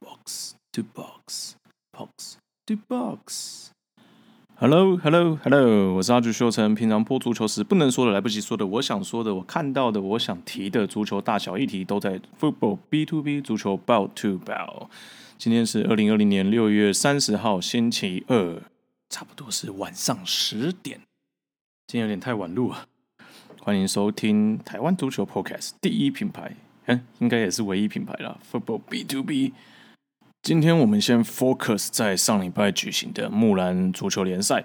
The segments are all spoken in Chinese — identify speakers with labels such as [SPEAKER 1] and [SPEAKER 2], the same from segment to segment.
[SPEAKER 1] box to box box to box。Hello Hello Hello，我是阿菊秀成。平常播足球时不能说的、来不及说的、我想说的、我看到的、我想提的足球大小议题，都在 Football B to B 足球 Bout to Bout。今天是二零二零年六月三十号，星期二，差不多是晚上十点。今天有点太晚录了。欢迎收听台湾足球 Podcast 第一品牌，嗯，应该也是唯一品牌了。Football B to B。今天我们先 focus 在上礼拜举行的木兰足球联赛。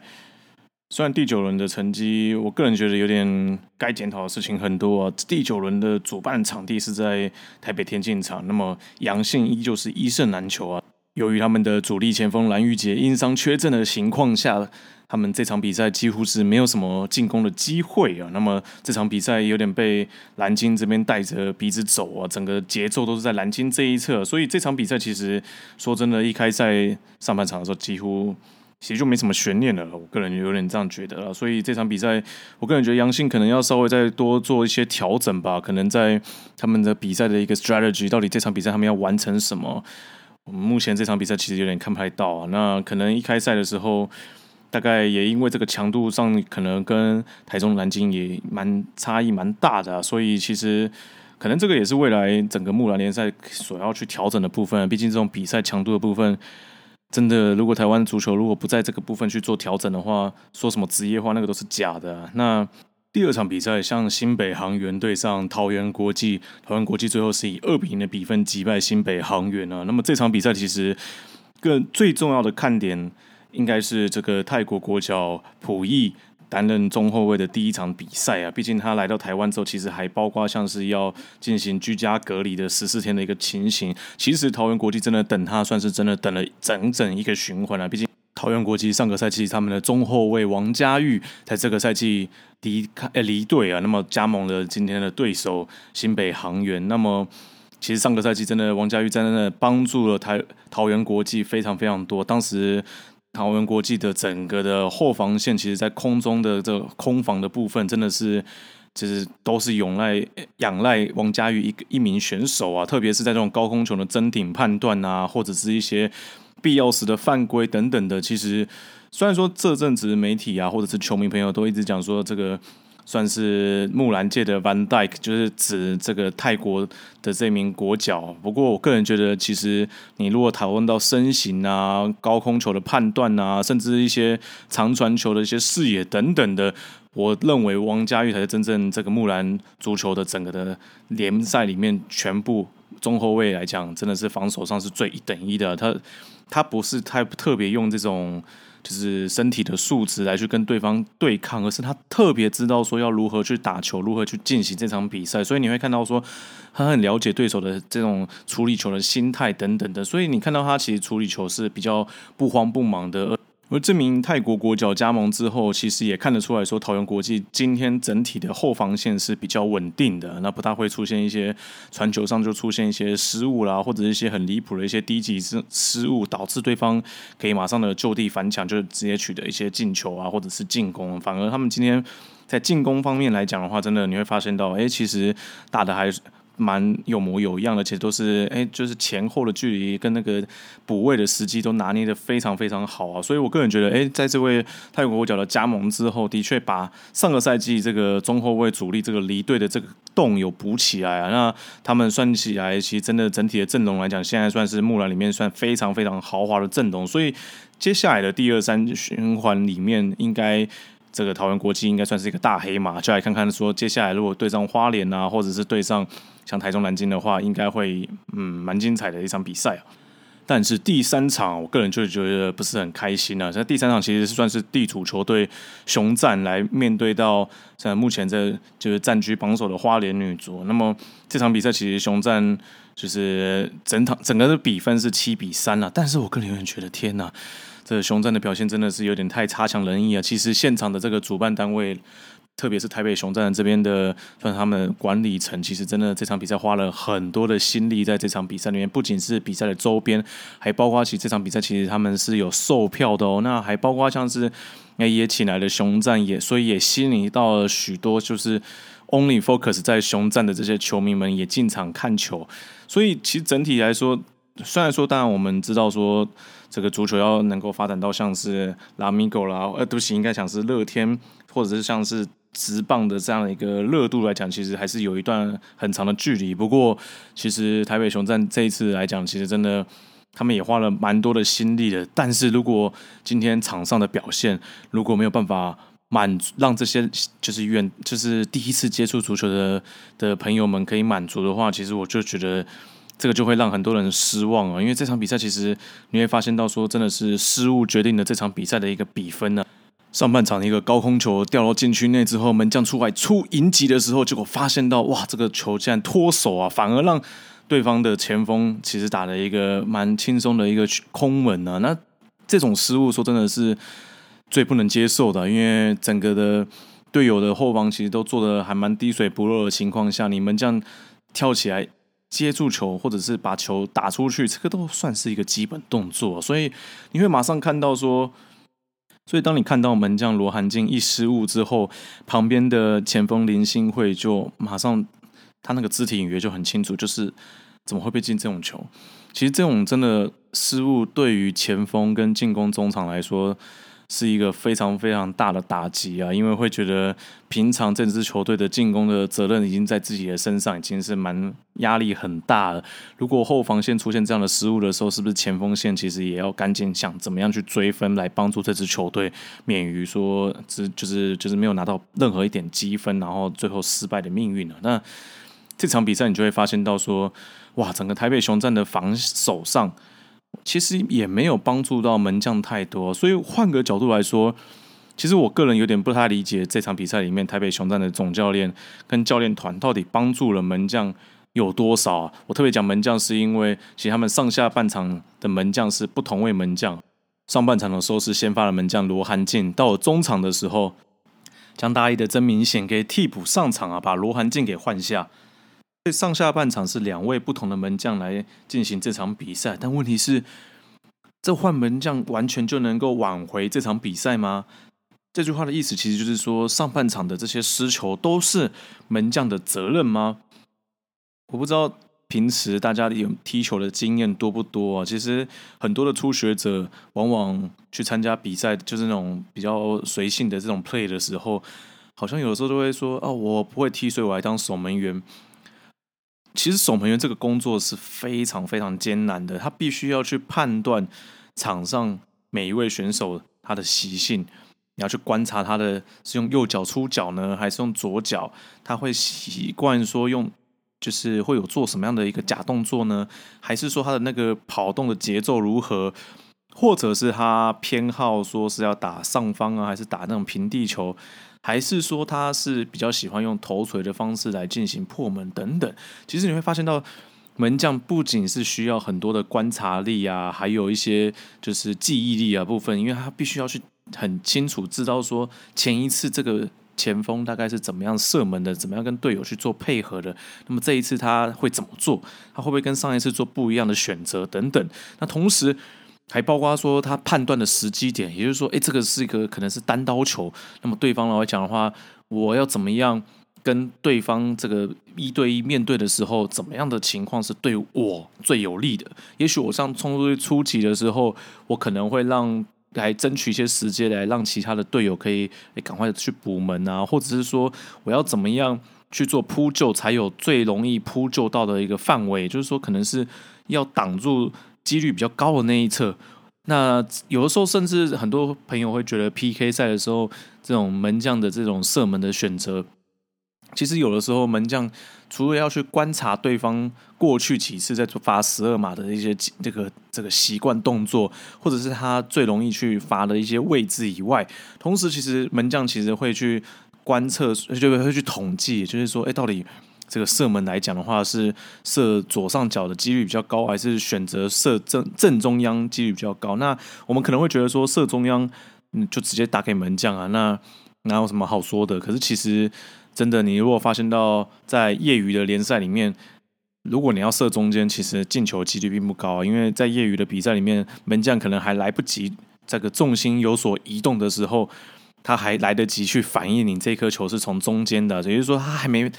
[SPEAKER 1] 虽然第九轮的成绩，我个人觉得有点该检讨的事情很多啊。第九轮的主办场地是在台北田径场，那么阳性依旧是一胜难求啊。由于他们的主力前锋蓝玉杰因伤缺阵的情况下。他们这场比赛几乎是没有什么进攻的机会啊，那么这场比赛有点被蓝鲸这边带着鼻子走啊，整个节奏都是在蓝鲸这一侧，所以这场比赛其实说真的，一开赛上半场的时候几乎其实就没什么悬念了，我个人有点这样觉得了，所以这场比赛我个人觉得杨信可能要稍微再多做一些调整吧，可能在他们的比赛的一个 strategy，到底这场比赛他们要完成什么，目前这场比赛其实有点看不太到啊，那可能一开赛的时候。大概也因为这个强度上，可能跟台中南京也蛮差异蛮大的，所以其实可能这个也是未来整个木兰联赛所要去调整的部分。毕竟这种比赛强度的部分，真的如果台湾足球如果不在这个部分去做调整的话，说什么职业化那个都是假的。那第二场比赛，像新北航员对上桃园国际，桃园国际最后是以二比零的比分击败新北航员啊。那么这场比赛其实更最重要的看点。应该是这个泰国国脚普义担任中后卫的第一场比赛啊，毕竟他来到台湾之后，其实还包括像是要进行居家隔离的十四天的一个情形。其实桃园国际真的等他，算是真的等了整整一个循环了。毕竟桃园国际上个赛季他们的中后卫王家玉在这个赛季离开离队啊，那么加盟了今天的对手新北航员。那么其实上个赛季真的王家玉在那帮助了台桃园国际非常非常多，当时。桃园国际的整个的后防线，其实在空中的这空防的部分，真的是就是都是仰赖仰赖王家玉一个一名选手啊，特别是在这种高空球的争顶判断啊，或者是一些必要时的犯规等等的。其实虽然说这阵子媒体啊，或者是球迷朋友都一直讲说这个。算是木兰界的 Van Dyke，就是指这个泰国的这名国脚。不过，我个人觉得，其实你如果讨论到身形啊、高空球的判断啊，甚至一些长传球的一些视野等等的，我认为王家玉才是真正这个木兰足球的整个的联赛里面全部中后卫来讲，真的是防守上是最一等一的。他他不是太特别用这种。就是身体的素质来去跟对方对抗，而是他特别知道说要如何去打球，如何去进行这场比赛，所以你会看到说他很了解对手的这种处理球的心态等等的，所以你看到他其实处理球是比较不慌不忙的。而这名泰国国脚加盟之后，其实也看得出来说，桃园国际今天整体的后防线是比较稳定的，那不大会出现一些传球上就出现一些失误啦，或者一些很离谱的一些低级失失误，导致对方可以马上的就地反抢，就直接取得一些进球啊，或者是进攻。反而他们今天在进攻方面来讲的话，真的你会发现到，哎，其实打的还。蛮有模有样的，其实都是哎，就是前后的距离跟那个补位的时机都拿捏的非常非常好啊，所以我个人觉得，哎，在这位泰国国脚的加盟之后，的确把上个赛季这个中后卫主力这个离队的这个洞有补起来啊。那他们算起来，其实真的整体的阵容来讲，现在算是木兰里面算非常非常豪华的阵容，所以接下来的第二三循环里面，应该这个桃园国际应该算是一个大黑马，就来看看说接下来如果对上花莲啊，或者是对上。像台中南京的话，应该会嗯蛮精彩的一场比赛啊。但是第三场，我个人就觉得不是很开心啊。在第三场其实是算是地主球队雄战来面对到在目前这就是占据榜首的花莲女足。那么这场比赛其实雄战就是整场整个的比分是七比三了。但是我个人有点觉得天呐，这雄战的表现真的是有点太差强人意啊。其实现场的这个主办单位。特别是台北雄战这边的，算他们管理层，其实真的这场比赛花了很多的心力在这场比赛里面，不仅是比赛的周边，还包括其实这场比赛其实他们是有售票的哦。那还包括像是那也请来了雄战，也所以也吸引到了许多就是 only focus 在雄战的这些球迷们也进场看球。所以其实整体来说，虽然说，当然我们知道说，这个足球要能够发展到像是拉米狗啦，呃，对不起，应该讲是乐天，或者是像是直棒的这样的一个热度来讲，其实还是有一段很长的距离。不过，其实台北雄战这一次来讲，其实真的他们也花了蛮多的心力的。但是如果今天场上的表现如果没有办法满让这些就是远就是第一次接触足球的的朋友们可以满足的话，其实我就觉得。这个就会让很多人失望啊，因为这场比赛其实你会发现到说，真的是失误决定了这场比赛的一个比分呢。上半场一个高空球掉到禁区内之后，门将出来出迎击的时候，结果发现到哇，这个球竟然脱手啊，反而让对方的前锋其实打了一个蛮轻松的一个空门啊。那这种失误说真的是最不能接受的，因为整个的队友的后方其实都做的还蛮滴水不漏的情况下，你们这样跳起来。接住球，或者是把球打出去，这个都算是一个基本动作。所以你会马上看到说，所以当你看到门将罗涵静一失误之后，旁边的前锋林心慧就马上他那个肢体隐约就很清楚，就是怎么会被进这种球？其实这种真的失误对于前锋跟进攻中场来说。是一个非常非常大的打击啊！因为会觉得平常这支球队的进攻的责任已经在自己的身上，已经是蛮压力很大了。如果后防线出现这样的失误的时候，是不是前锋线其实也要赶紧想怎么样去追分，来帮助这支球队免于说只就是就是没有拿到任何一点积分，然后最后失败的命运了？那这场比赛你就会发现到说，哇，整个台北雄战的防守上。其实也没有帮助到门将太多，所以换个角度来说，其实我个人有点不太理解这场比赛里面台北雄战的总教练跟教练团到底帮助了门将有多少啊？我特别讲门将，是因为其实他们上下半场的门将是不同位门将，上半场的时候是先发的门将罗涵进，到了中场的时候，将大一的曾明显给替补上场啊，把罗涵进给换下。这上下半场是两位不同的门将来进行这场比赛，但问题是，这换门将完全就能够挽回这场比赛吗？这句话的意思其实就是说，上半场的这些失球都是门将的责任吗？我不知道平时大家有踢球的经验多不多啊？其实很多的初学者往往去参加比赛，就是那种比较随性的这种 play 的时候，好像有的时候都会说：“哦，我不会踢，所以我来当守门员。”其实守门员这个工作是非常非常艰难的，他必须要去判断场上每一位选手他的习性，你要去观察他的是用右脚出脚呢，还是用左脚？他会习惯说用，就是会有做什么样的一个假动作呢？还是说他的那个跑动的节奏如何？或者是他偏好说是要打上方啊，还是打那种平地球？还是说他是比较喜欢用头锤的方式来进行破门等等。其实你会发现到门将不仅是需要很多的观察力啊，还有一些就是记忆力啊部分，因为他必须要去很清楚知道说前一次这个前锋大概是怎么样射门的，怎么样跟队友去做配合的。那么这一次他会怎么做？他会不会跟上一次做不一样的选择等等？那同时。还包括说他判断的时机点，也就是说，哎，这个是一个可能是单刀球，那么对方来讲的话，我要怎么样跟对方这个一对一面对的时候，怎么样的情况是对我最有利的？也许我上冲出去初级的时候，我可能会让来争取一些时间，来让其他的队友可以赶快去补门啊，或者是说我要怎么样去做扑救，才有最容易扑救到的一个范围，就是说可能是要挡住。几率比较高的那一侧，那有的时候甚至很多朋友会觉得 PK 赛的时候，这种门将的这种射门的选择，其实有的时候门将除了要去观察对方过去几次在罚十二码的一些这个这个习惯动作，或者是他最容易去罚的一些位置以外，同时其实门将其实会去观测，就会去统计，就是说，哎，到底。这个射门来讲的话，是射左上角的几率比较高，还是选择射正正中央几率比较高？那我们可能会觉得说射中央，嗯，就直接打给门将啊，那哪有什么好说的？可是其实真的，你如果发现到在业余的联赛里面，如果你要射中间，其实进球几率并不高，因为在业余的比赛里面，门将可能还来不及这个重心有所移动的时候，他还来得及去反应你这颗球是从中间的，也就是说他还没。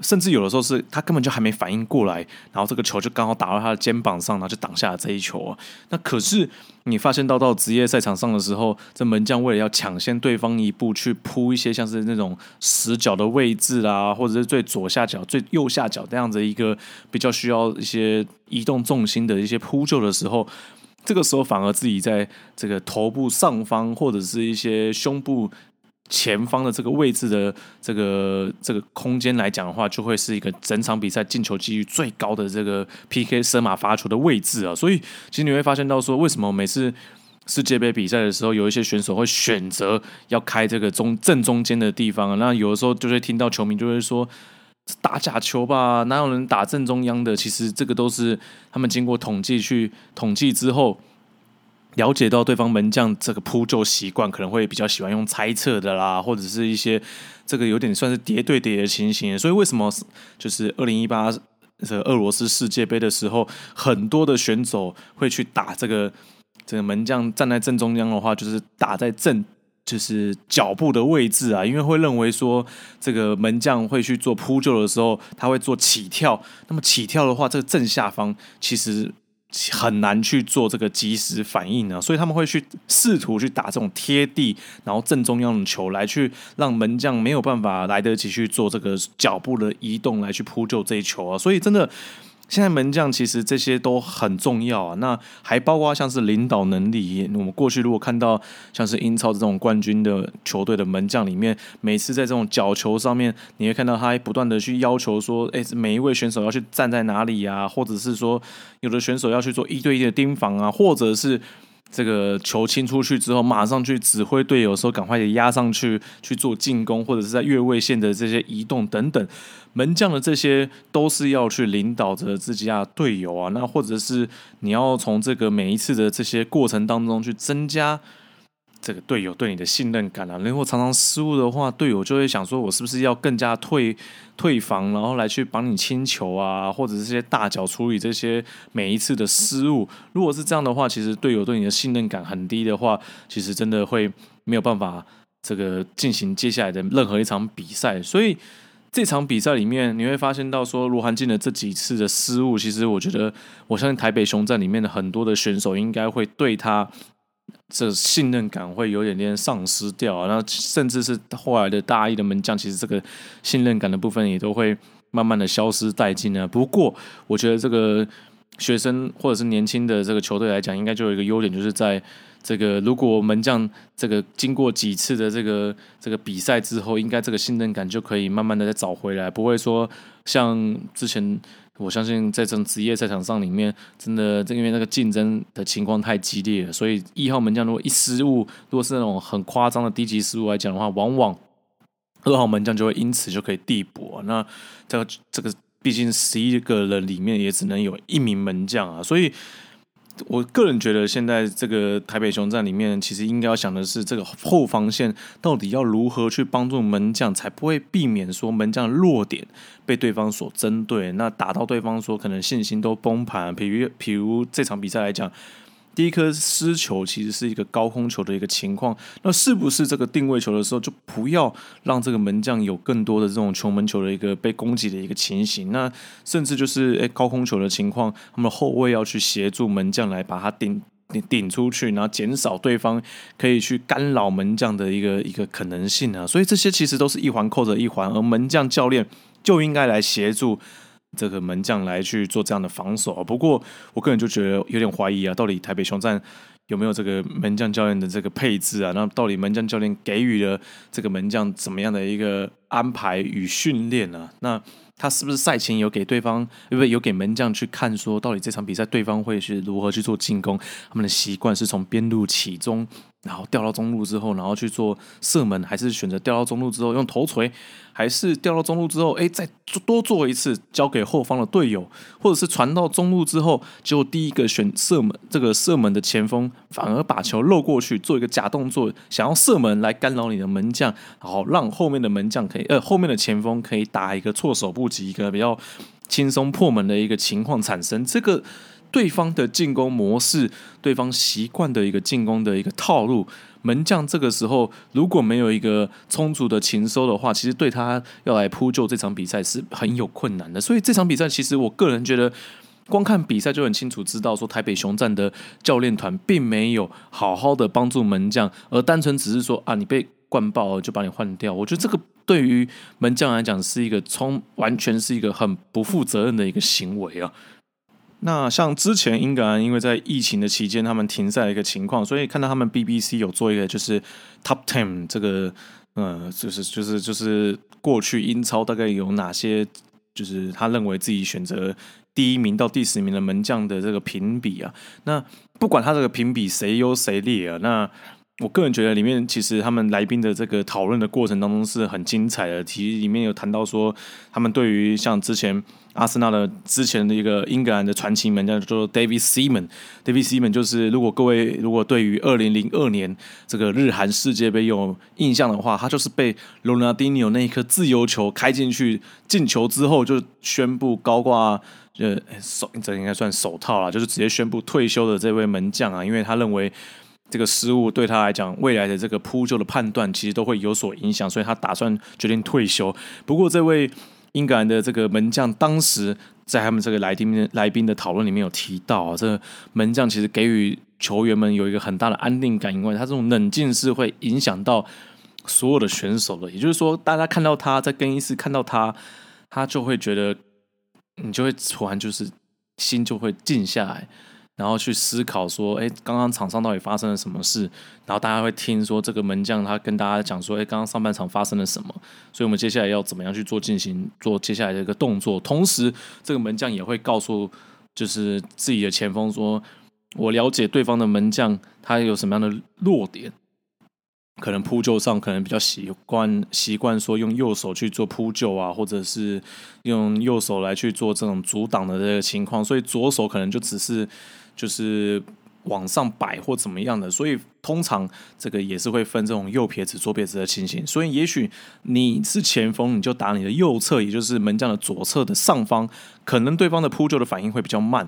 [SPEAKER 1] 甚至有的时候是他根本就还没反应过来，然后这个球就刚好打到他的肩膀上，然后就挡下了这一球啊。那可是你发现到到职业赛场上的时候，这门将为了要抢先对方一步去扑一些像是那种死角的位置啦，或者是最左下角、最右下角这样子一个比较需要一些移动重心的一些扑救的时候，这个时候反而自己在这个头部上方或者是一些胸部。前方的这个位置的这个这个空间来讲的话，就会是一个整场比赛进球几率最高的这个 PK 射马发球的位置啊。所以，其实你会发现到说，为什么每次世界杯比赛的时候，有一些选手会选择要开这个中正中间的地方？那有的时候就会听到球迷就会说打假球吧，哪有人打正中央的？其实这个都是他们经过统计去统计之后。了解到对方门将这个扑救习惯，可能会比较喜欢用猜测的啦，或者是一些这个有点算是叠对叠的情形。所以为什么就是二零一八这俄罗斯世界杯的时候，很多的选手会去打这个这个门将站在正中央的话，就是打在正就是脚步的位置啊，因为会认为说这个门将会去做扑救的时候，他会做起跳，那么起跳的话，这个正下方其实。很难去做这个及时反应呢，所以他们会去试图去打这种贴地，然后正中央的球来去让门将没有办法来得及去做这个脚步的移动来去扑救这一球啊，所以真的。现在门将其实这些都很重要啊，那还包括像是领导能力。我们过去如果看到像是英超这种冠军的球队的门将里面，每次在这种角球上面，你会看到他不断的去要求说，哎，每一位选手要去站在哪里啊，或者是说有的选手要去做一对一的盯防啊，或者是。这个球清出去之后，马上去指挥队友说赶快压上去去做进攻，或者是在越位线的这些移动等等，门将的这些都是要去领导着自己的队友啊。那或者是你要从这个每一次的这些过程当中去增加。这个队友对你的信任感啊，如果常常失误的话，队友就会想说，我是不是要更加退退防，然后来去帮你清球啊，或者是这些大脚处理这些每一次的失误。如果是这样的话，其实队友对你的信任感很低的话，其实真的会没有办法这个进行接下来的任何一场比赛。所以这场比赛里面，你会发现到说罗涵进的这几次的失误，其实我觉得，我相信台北熊战里面的很多的选手应该会对他。这信任感会有点点丧失掉，然后甚至是后来的大一的门将，其实这个信任感的部分也都会慢慢的消失殆尽呢。不过，我觉得这个学生或者是年轻的这个球队来讲，应该就有一个优点，就是在这个如果门将这个经过几次的这个这个比赛之后，应该这个信任感就可以慢慢的再找回来，不会说像之前。我相信在这种职业赛场上里面，真的因为那个竞争的情况太激烈了，所以一号门将如果一失误，如果是那种很夸张的低级失误来讲的话，往往二号门将就会因此就可以递补。那这个这个毕竟十一个人里面也只能有一名门将啊，所以。我个人觉得，现在这个台北熊战里面，其实应该要想的是，这个后防线到底要如何去帮助门将，才不会避免说门将的弱点被对方所针对，那打到对方说可能信心都崩盘。比如，比如这场比赛来讲。第一颗失球其实是一个高空球的一个情况，那是不是这个定位球的时候就不要让这个门将有更多的这种球门球的一个被攻击的一个情形？那甚至就是诶高空球的情况，他们后卫要去协助门将来把它顶顶顶出去，然后减少对方可以去干扰门将的一个一个可能性啊。所以这些其实都是一环扣着一环，而门将教练就应该来协助。这个门将来去做这样的防守不过我个人就觉得有点怀疑啊，到底台北雄战有没有这个门将教练的这个配置啊？那到底门将教练给予了这个门将怎么样的一个安排与训练呢？那他是不是赛前有给对方，不对，有给门将去看，说到底这场比赛对方会是如何去做进攻？他们的习惯是从边路起中。然后掉到中路之后，然后去做射门，还是选择掉到中路之后用头锤，还是掉到中路之后，哎，再多做一次，交给后方的队友，或者是传到中路之后，就第一个选射门，这个射门的前锋反而把球漏过去，做一个假动作，想要射门来干扰你的门将，然后让后面的门将可以，呃，后面的前锋可以打一个措手不及，一个比较轻松破门的一个情况产生，这个。对方的进攻模式，对方习惯的一个进攻的一个套路，门将这个时候如果没有一个充足的勤收的话，其实对他要来扑救这场比赛是很有困难的。所以这场比赛，其实我个人觉得，光看比赛就很清楚知道，说台北雄战的教练团并没有好好的帮助门将，而单纯只是说啊，你被灌爆了就把你换掉。我觉得这个对于门将来讲是一个充完全是一个很不负责任的一个行为啊。那像之前英格兰因为在疫情的期间，他们停赛的一个情况，所以看到他们 BBC 有做一个就是 Top Ten 这个，呃，就是就是就是过去英超大概有哪些，就是他认为自己选择第一名到第十名的门将的这个评比啊。那不管他这个评比谁优谁劣啊，那我个人觉得里面其实他们来宾的这个讨论的过程当中是很精彩的，其实里面有谈到说他们对于像之前。阿森纳的之前的一个英格兰的传奇门将叫做 David Seaman，David Seaman 就是如果各位如果对于二零零二年这个日韩世界杯有印象的话，他就是被罗纳迪尼奥那一颗自由球开进去进球之后，就宣布高挂呃手这应该算手套了，就是直接宣布退休的这位门将啊，因为他认为这个失误对他来讲未来的这个扑救的判断其实都会有所影响，所以他打算决定退休。不过这位。英格兰的这个门将当时在他们这个来宾来宾的讨论里面有提到啊，这个门将其实给予球员们有一个很大的安定感，因为他这种冷静是会影响到所有的选手的。也就是说，大家看到他在更衣室看到他，他就会觉得你就会突然就是心就会静下来。然后去思考说，哎，刚刚场上到底发生了什么事？然后大家会听说这个门将他跟大家讲说，哎，刚刚上半场发生了什么？所以我们接下来要怎么样去做进行做接下来的一个动作？同时，这个门将也会告诉就是自己的前锋说，我了解对方的门将他有什么样的弱点。可能扑救上可能比较习惯习惯说用右手去做扑救啊，或者是用右手来去做这种阻挡的这个情况，所以左手可能就只是就是往上摆或怎么样的，所以通常这个也是会分这种右撇子、左撇子的情形。所以也许你是前锋，你就打你的右侧，也就是门将的左侧的上方，可能对方的扑救的反应会比较慢。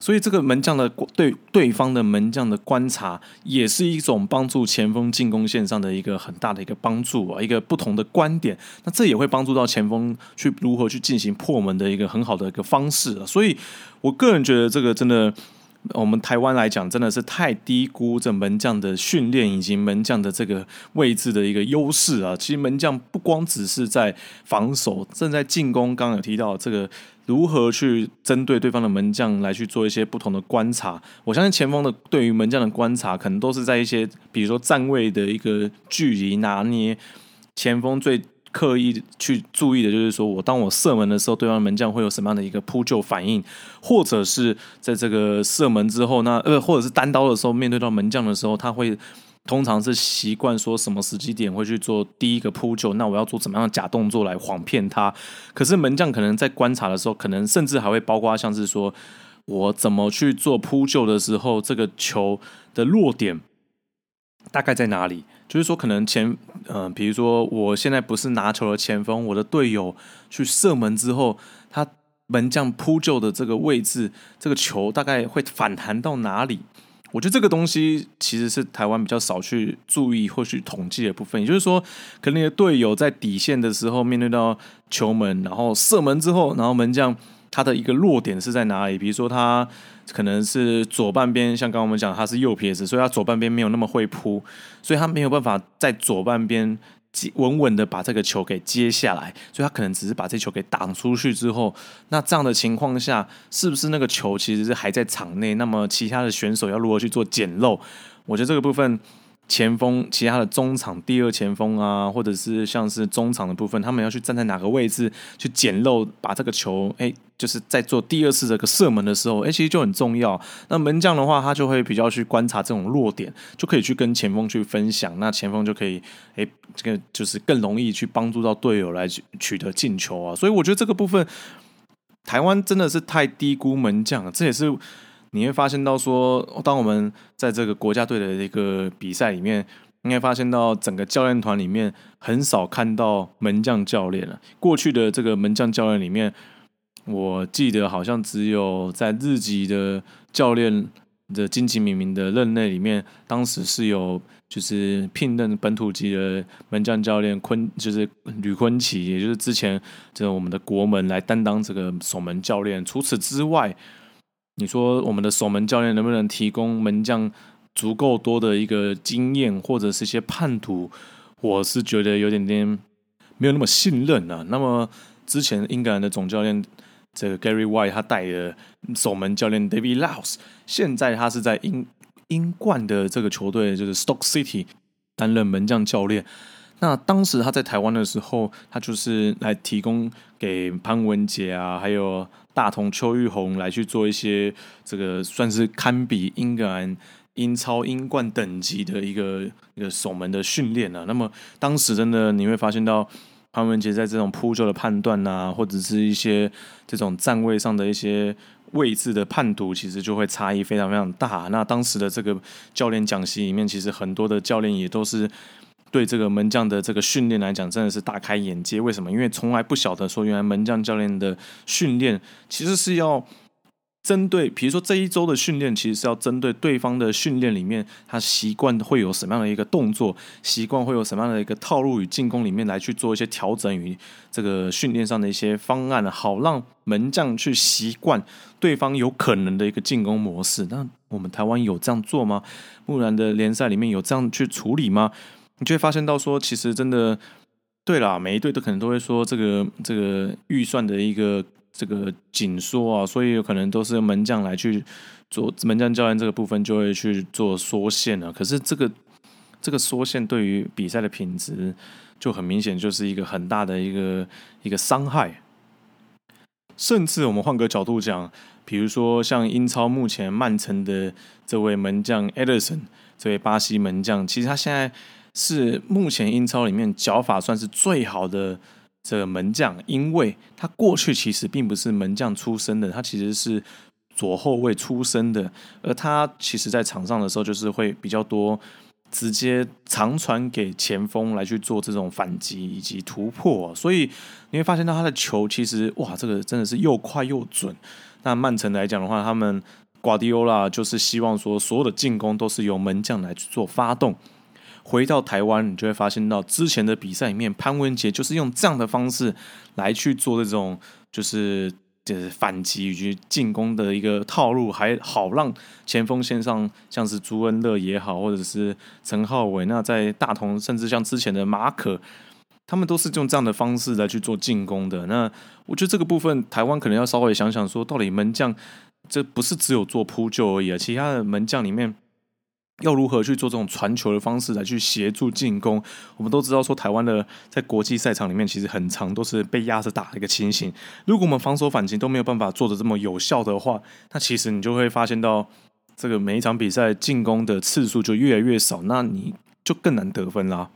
[SPEAKER 1] 所以这个门将的对对方的门将的观察，也是一种帮助前锋进攻线上的一个很大的一个帮助啊，一个不同的观点。那这也会帮助到前锋去如何去进行破门的一个很好的一个方式啊。所以我个人觉得这个真的。我们台湾来讲，真的是太低估这门将的训练以及门将的这个位置的一个优势啊！其实门将不光只是在防守，正在进攻。刚刚有提到这个如何去针对对方的门将来去做一些不同的观察。我相信前锋的对于门将的观察，可能都是在一些比如说站位的一个距离拿捏，前锋最。刻意去注意的就是说，我当我射门的时候，对方门将会有什么样的一个扑救反应，或者是在这个射门之后，那呃，或者是单刀的时候，面对到门将的时候，他会通常是习惯说什么时机点会去做第一个扑救，那我要做怎么样的假动作来晃骗他？可是门将可能在观察的时候，可能甚至还会包括像是说我怎么去做扑救的时候，这个球的落点大概在哪里？就是说，可能前，嗯，比如说，我现在不是拿球的前锋，我的队友去射门之后，他门将扑救的这个位置，这个球大概会反弹到哪里？我觉得这个东西其实是台湾比较少去注意或去统计的部分。也就是说，可能你的队友在底线的时候面对到球门，然后射门之后，然后门将。他的一个弱点是在哪里？比如说，他可能是左半边，像刚刚我们讲，他是右撇子，所以他左半边没有那么会扑，所以他没有办法在左半边稳稳的把这个球给接下来，所以他可能只是把这球给挡出去之后，那这样的情况下，是不是那个球其实是还在场内？那么其他的选手要如何去做捡漏？我觉得这个部分。前锋，其他的中场第二前锋啊，或者是像是中场的部分，他们要去站在哪个位置去捡漏，把这个球，哎，就是在做第二次这个射门的时候，哎，其实就很重要。那门将的话，他就会比较去观察这种弱点，就可以去跟前锋去分享，那前锋就可以，哎，这个就是更容易去帮助到队友来取得进球啊。所以我觉得这个部分，台湾真的是太低估门将，这也是。你会发现到说，当我们在这个国家队的一个比赛里面，应该发现到整个教练团里面很少看到门将教练了。过去的这个门将教练里面，我记得好像只有在日籍的教练的金吉敏明的任内里面，当时是有就是聘任本土籍的门将教练昆，就是吕昆奇，也就是之前这我们的国门来担当这个守门教练。除此之外，你说我们的守门教练能不能提供门将足够多的一个经验，或者是一些叛徒？我是觉得有点点没有那么信任啊。那么之前英格兰的总教练这个 Gary White 他带的守门教练 David Laus，现在他是在英英冠的这个球队就是 Stoke City 担任门将教练。那当时他在台湾的时候，他就是来提供给潘文杰啊，还有。大同邱玉红来去做一些这个算是堪比英格兰英超英冠等级的一个一个守门的训练啊。那么当时真的你会发现到潘文杰在这种扑救的判断呐，或者是一些这种站位上的一些位置的判读，其实就会差异非常非常大。那当时的这个教练讲席里面，其实很多的教练也都是。对这个门将的这个训练来讲，真的是大开眼界。为什么？因为从来不晓得说，原来门将教练的训练其实是要针对，比如说这一周的训练，其实是要针对对方的训练里面，他习惯会有什么样的一个动作，习惯会有什么样的一个套路与进攻里面来去做一些调整与这个训练上的一些方案，好让门将去习惯对方有可能的一个进攻模式。那我们台湾有这样做吗？木兰的联赛里面有这样去处理吗？你就会发现到说，其实真的对啦，每一队都可能都会说这个这个预算的一个这个紧缩啊，所以有可能都是门将来去做门将教练这个部分就会去做缩线了。可是这个这个缩线对于比赛的品质就很明显就是一个很大的一个一个伤害。甚至我们换个角度讲，比如说像英超目前曼城的这位门将 Ederson，这位巴西门将，其实他现在。是目前英超里面脚法算是最好的这个门将，因为他过去其实并不是门将出身的，他其实是左后卫出身的，而他其实在场上的时候就是会比较多直接长传给前锋来去做这种反击以及突破，所以你会发现到他的球其实哇，这个真的是又快又准。那曼城来讲的话，他们瓜迪奥拉就是希望说所有的进攻都是由门将来去做发动。回到台湾，你就会发现到之前的比赛里面，潘文杰就是用这样的方式来去做这种就是就是反击以及进攻的一个套路，还好让前锋线上像是朱恩乐也好，或者是陈浩伟，那在大同甚至像之前的马可，他们都是用这样的方式来去做进攻的。那我觉得这个部分台湾可能要稍微想想，说到底门将这不是只有做扑救而已啊，其他的门将里面。要如何去做这种传球的方式来去协助进攻？我们都知道说，台湾的在国际赛场里面其实很长都是被压着打的一个情形。如果我们防守反击都没有办法做的这么有效的话，那其实你就会发现到这个每一场比赛进攻的次数就越来越少，那你就更难得分啦。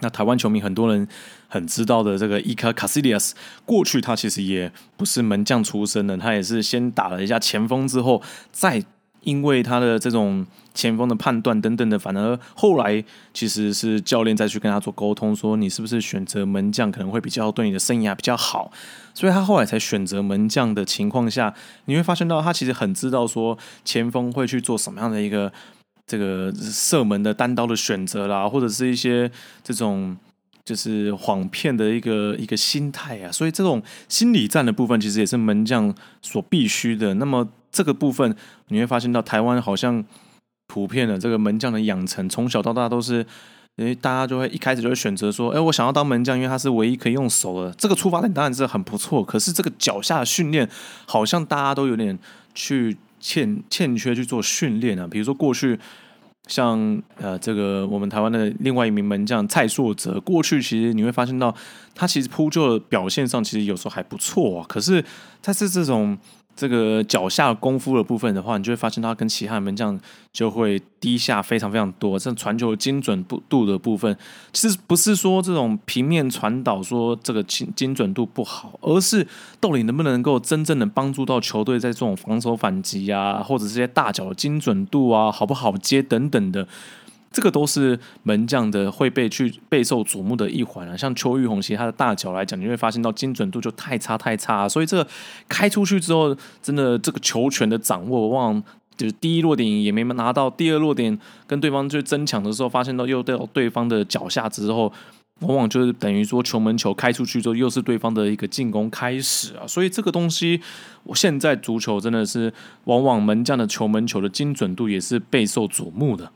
[SPEAKER 1] 那台湾球迷很多人很知道的这个伊卡卡西利亚斯，过去他其实也不是门将出身的，他也是先打了一下前锋之后再。因为他的这种前锋的判断等等的，反而后来其实是教练再去跟他做沟通，说你是不是选择门将可能会比较对你的生涯比较好，所以他后来才选择门将的情况下，你会发现到他其实很知道说前锋会去做什么样的一个这个射门的单刀的选择啦，或者是一些这种就是谎骗的一个一个心态啊，所以这种心理战的部分其实也是门将所必须的。那么。这个部分你会发现到台湾好像普遍的这个门将的养成，从小到大都是，因为大家就会一开始就会选择说，哎，我想要当门将，因为他是唯一可以用手的。这个出发点当然是很不错，可是这个脚下的训练好像大家都有点去欠欠缺去做训练啊。比如说过去像呃这个我们台湾的另外一名门将蔡硕哲，过去其实你会发现到他其实扑救的表现上其实有时候还不错啊，可是他是这种。这个脚下功夫的部分的话，你就会发现他跟其他门将就会低下非常非常多。像传球精准度的部分，其实不是说这种平面传导说这个精精准度不好，而是到底能不能够真正的帮助到球队在这种防守反击啊，或者这些大脚的精准度啊，好不好接等等的。这个都是门将的会被去备受瞩目的一环啊。像邱玉红，其实他的大脚来讲，你会发现到精准度就太差太差，所以这个开出去之后，真的这个球权的掌握，往往就是第一落点也没拿到，第二落点跟对方去争抢的时候，发现到又到对方的脚下之后。往往就是等于说球门球开出去之后，又是对方的一个进攻开始啊，所以这个东西，我现在足球真的是往往门将的球门球的精准度也是备受瞩目的。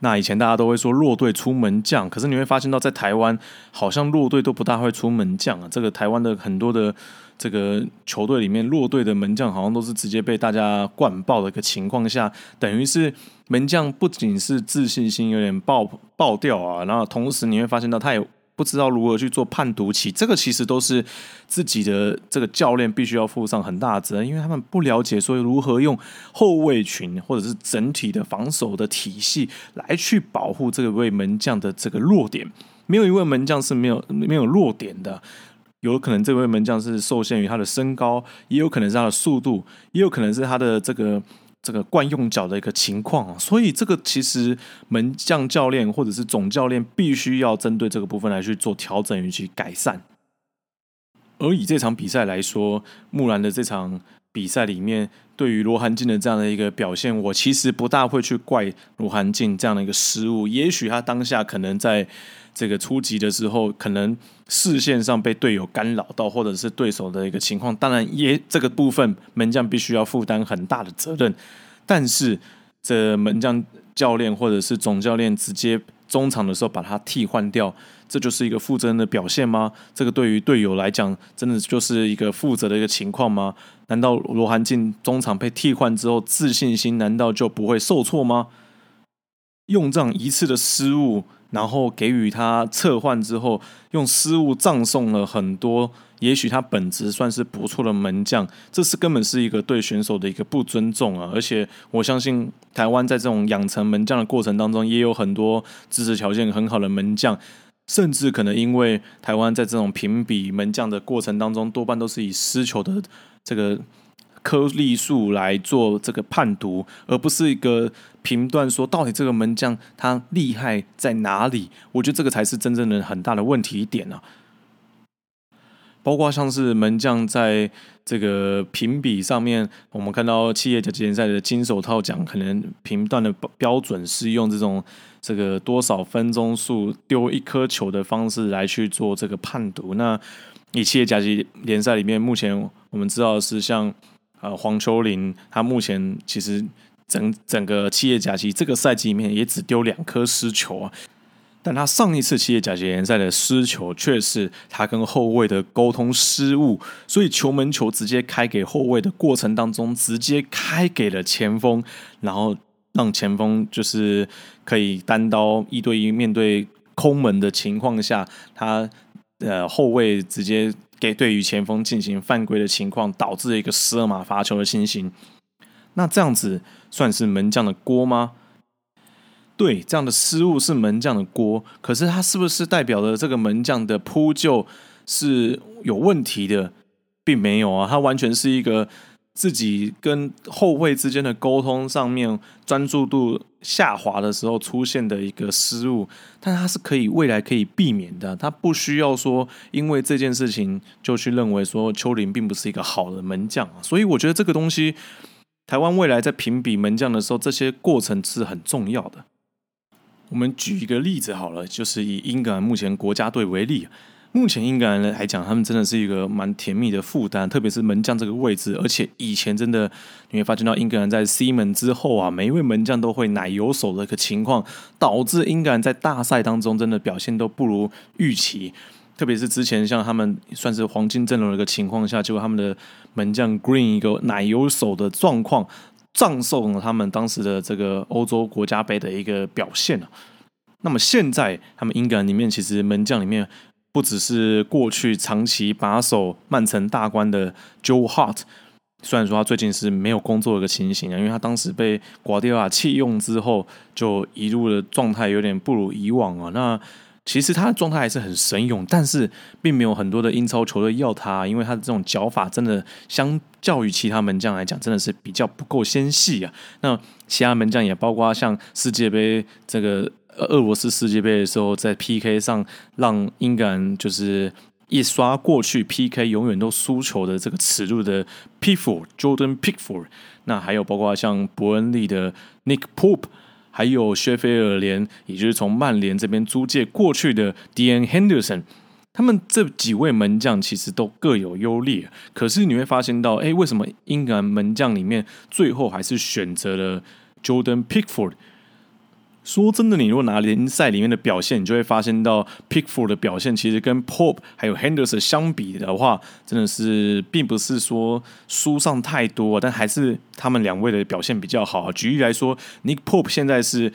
[SPEAKER 1] 那以前大家都会说弱队出门将，可是你会发现到在台湾好像弱队都不大会出门将啊。这个台湾的很多的这个球队里面弱队的门将好像都是直接被大家灌爆的一个情况下，等于是。门将不仅是自信心有点爆爆掉啊，然后同时你会发现到他也不知道如何去做判读起，这个其实都是自己的这个教练必须要负上很大的责任，因为他们不了解说如何用后卫群或者是整体的防守的体系来去保护这位门将的这个弱点。没有一位门将是没有没有弱点的，有可能这位门将是受限于他的身高，也有可能是他的速度，也有可能是他的这个。这个惯用脚的一个情况，所以这个其实门将教练或者是总教练必须要针对这个部分来去做调整以及改善。而以这场比赛来说，木兰的这场比赛里面，对于罗涵静的这样的一个表现，我其实不大会去怪罗涵静这样的一个失误。也许他当下可能在。这个初级的时候，可能视线上被队友干扰到，或者是对手的一个情况，当然也这个部分门将必须要负担很大的责任。但是这门将教练或者是总教练直接中场的时候把他替换掉，这就是一个负责任的表现吗？这个对于队友来讲，真的就是一个负责的一个情况吗？难道罗涵进中场被替换之后，自信心难道就不会受挫吗？用这样一次的失误。然后给予他撤换之后，用失误葬送了很多。也许他本质算是不错的门将，这是根本是一个对选手的一个不尊重啊！而且我相信台湾在这种养成门将的过程当中，也有很多支持条件很好的门将，甚至可能因为台湾在这种评比门将的过程当中，多半都是以失球的这个。颗粒数来做这个判读，而不是一个评断说到底这个门将他厉害在哪里？我觉得这个才是真正的很大的问题点啊！包括像是门将在这个评比上面，我们看到企业甲级联赛的金手套奖，可能评断的标准是用这种这个多少分钟数丢一颗球的方式来去做这个判读。那以企业甲级联赛里面，目前我们知道的是像。呃，黄秋林他目前其实整整个企业甲级这个赛季里面也只丢两颗失球啊，但他上一次企业甲级联赛的失球却是他跟后卫的沟通失误，所以球门球直接开给后卫的过程当中，直接开给了前锋，然后让前锋就是可以单刀一对一面对空门的情况下，他呃后卫直接。给对于前锋进行犯规的情况，导致了一个十二码罚球的情形。那这样子算是门将的锅吗？对，这样的失误是门将的锅。可是他是不是代表了这个门将的扑救是有问题的？并没有啊，他完全是一个。自己跟后卫之间的沟通上面专注度下滑的时候出现的一个失误，但他是可以未来可以避免的，他不需要说因为这件事情就去认为说丘陵并不是一个好的门将啊，所以我觉得这个东西，台湾未来在评比门将的时候，这些过程是很重要的。我们举一个例子好了，就是以英格兰目前国家队为例。目前英格兰来讲，他们真的是一个蛮甜蜜的负担，特别是门将这个位置。而且以前真的你会发现到，英格兰在 C 门之后啊，每一位门将都会奶油手的一个情况，导致英格兰在大赛当中真的表现都不如预期。特别是之前像他们算是黄金阵容的一个情况下，结果他们的门将 Green 一个奶油手的状况，葬送了他们当时的这个欧洲国家杯的一个表现了。那么现在他们英格兰里面，其实门将里面。不只是过去长期把守曼城大关的 Joe Hart，虽然说他最近是没有工作的一个情形啊，因为他当时被瓜迪奥拉弃用之后，就一路的状态有点不如以往啊。那其实他的状态还是很神勇，但是并没有很多的英超球队要他，因为他的这种脚法真的相较于其他门将来讲，真的是比较不够纤细啊。那其他门将也包括像世界杯这个俄罗斯世界杯的时候，在 PK 上让英格兰就是一刷过去 PK 永远都输球的这个耻辱的 p i f o r Jordan Pickford，那还有包括像伯恩利的 Nick Pope。还有薛菲尔联，也就是从曼联这边租借过去的 Dean Henderson，他们这几位门将其实都各有优劣。可是你会发现到，哎，为什么英格兰门将里面最后还是选择了 Jordan Pickford？说真的，你如果拿联赛里面的表现，你就会发现到 Pickford 的表现其实跟 Pope 还有 Henderson 相比的话，真的是并不是说输上太多，但还是他们两位的表现比较好。举例来说，Nick Pope 现在是。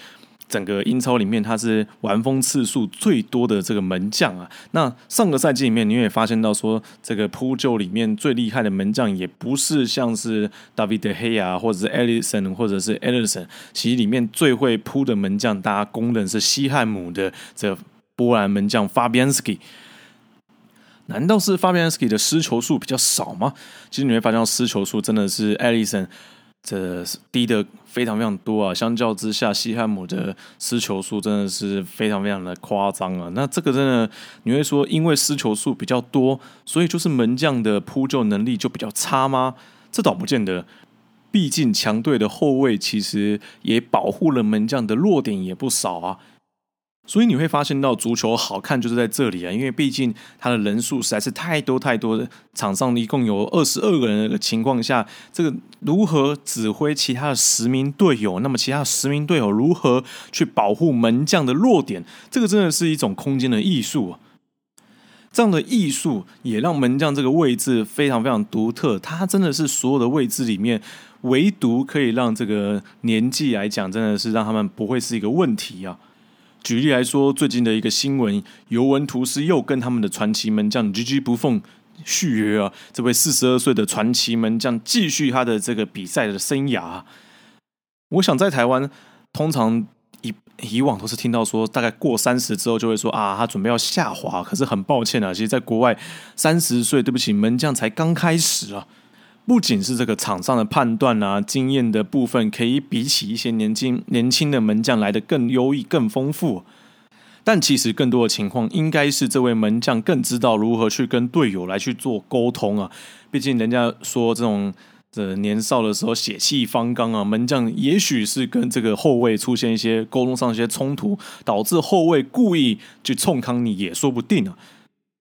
[SPEAKER 1] 整个英超里面，他是玩风次数最多的这个门将啊。那上个赛季里面，你也发现到说，这个扑救里面最厉害的门将，也不是像是 David Hay 啊，或者是 Ellison，或者是 Ellison。其实里面最会扑的门将，大家公认是西汉姆的这波兰门将 Fabianski。难道是 Fabianski 的失球数比较少吗？其实你会发现，失球数真的是 Ellison。这低的非常非常多啊！相较之下，西汉姆的失球数真的是非常非常的夸张啊！那这个真的你会说，因为失球数比较多，所以就是门将的扑救能力就比较差吗？这倒不见得，毕竟强队的后卫其实也保护了门将的弱点也不少啊。所以你会发现到足球好看就是在这里啊，因为毕竟它的人数实在是太多太多的，场上一共有二十二个人的情况下，这个如何指挥其他的十名队友？那么其他十名队友如何去保护门将的弱点？这个真的是一种空间的艺术啊！这样的艺术也让门将这个位置非常非常独特，它真的是所有的位置里面唯独可以让这个年纪来讲，真的是让他们不会是一个问题啊！举例来说，最近的一个新闻，尤文图斯又跟他们的传奇门将 G G 不凤续约啊！这位四十二岁的传奇门将继续他的这个比赛的生涯。我想在台湾，通常以以往都是听到说，大概过三十之后就会说啊，他准备要下滑。可是很抱歉啊，其实在国外，三十岁，对不起，门将才刚开始啊。不仅是这个场上的判断啊、经验的部分，可以比起一些年轻年轻的门将来的更优异、更丰富。但其实更多的情况，应该是这位门将更知道如何去跟队友来去做沟通啊。毕竟人家说这种这年少的时候血气方刚啊，门将也许是跟这个后卫出现一些沟通上一些冲突，导致后卫故意去冲康你也说不定啊。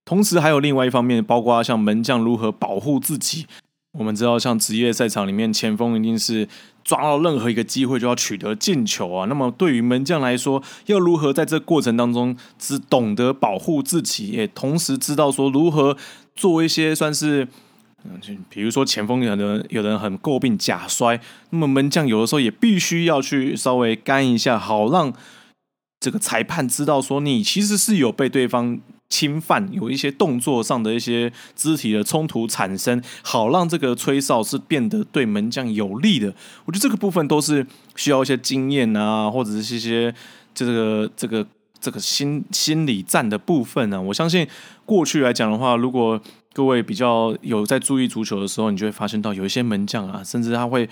[SPEAKER 1] 同时还有另外一方面，包括像门将如何保护自己。我们知道，像职业赛场里面，前锋一定是抓到任何一个机会就要取得进球啊。那么，对于门将来说，要如何在这过程当中只懂得保护自己，也同时知道说如何做一些算是，嗯，比如说前锋有的有人很诟病假摔，那么门将有的时候也必须要去稍微干一下，好让这个裁判知道说你其实是有被对方。侵犯有一些动作上的一些肢体的冲突产生，好让这个吹哨是变得对门将有利的。我觉得这个部分都是需要一些经验啊，或者是一些这个这个这个心心理战的部分呢。我相信过去来讲的话，如果各位比较有在注意足球的时候，你就会发现到有一些门将啊，甚至他会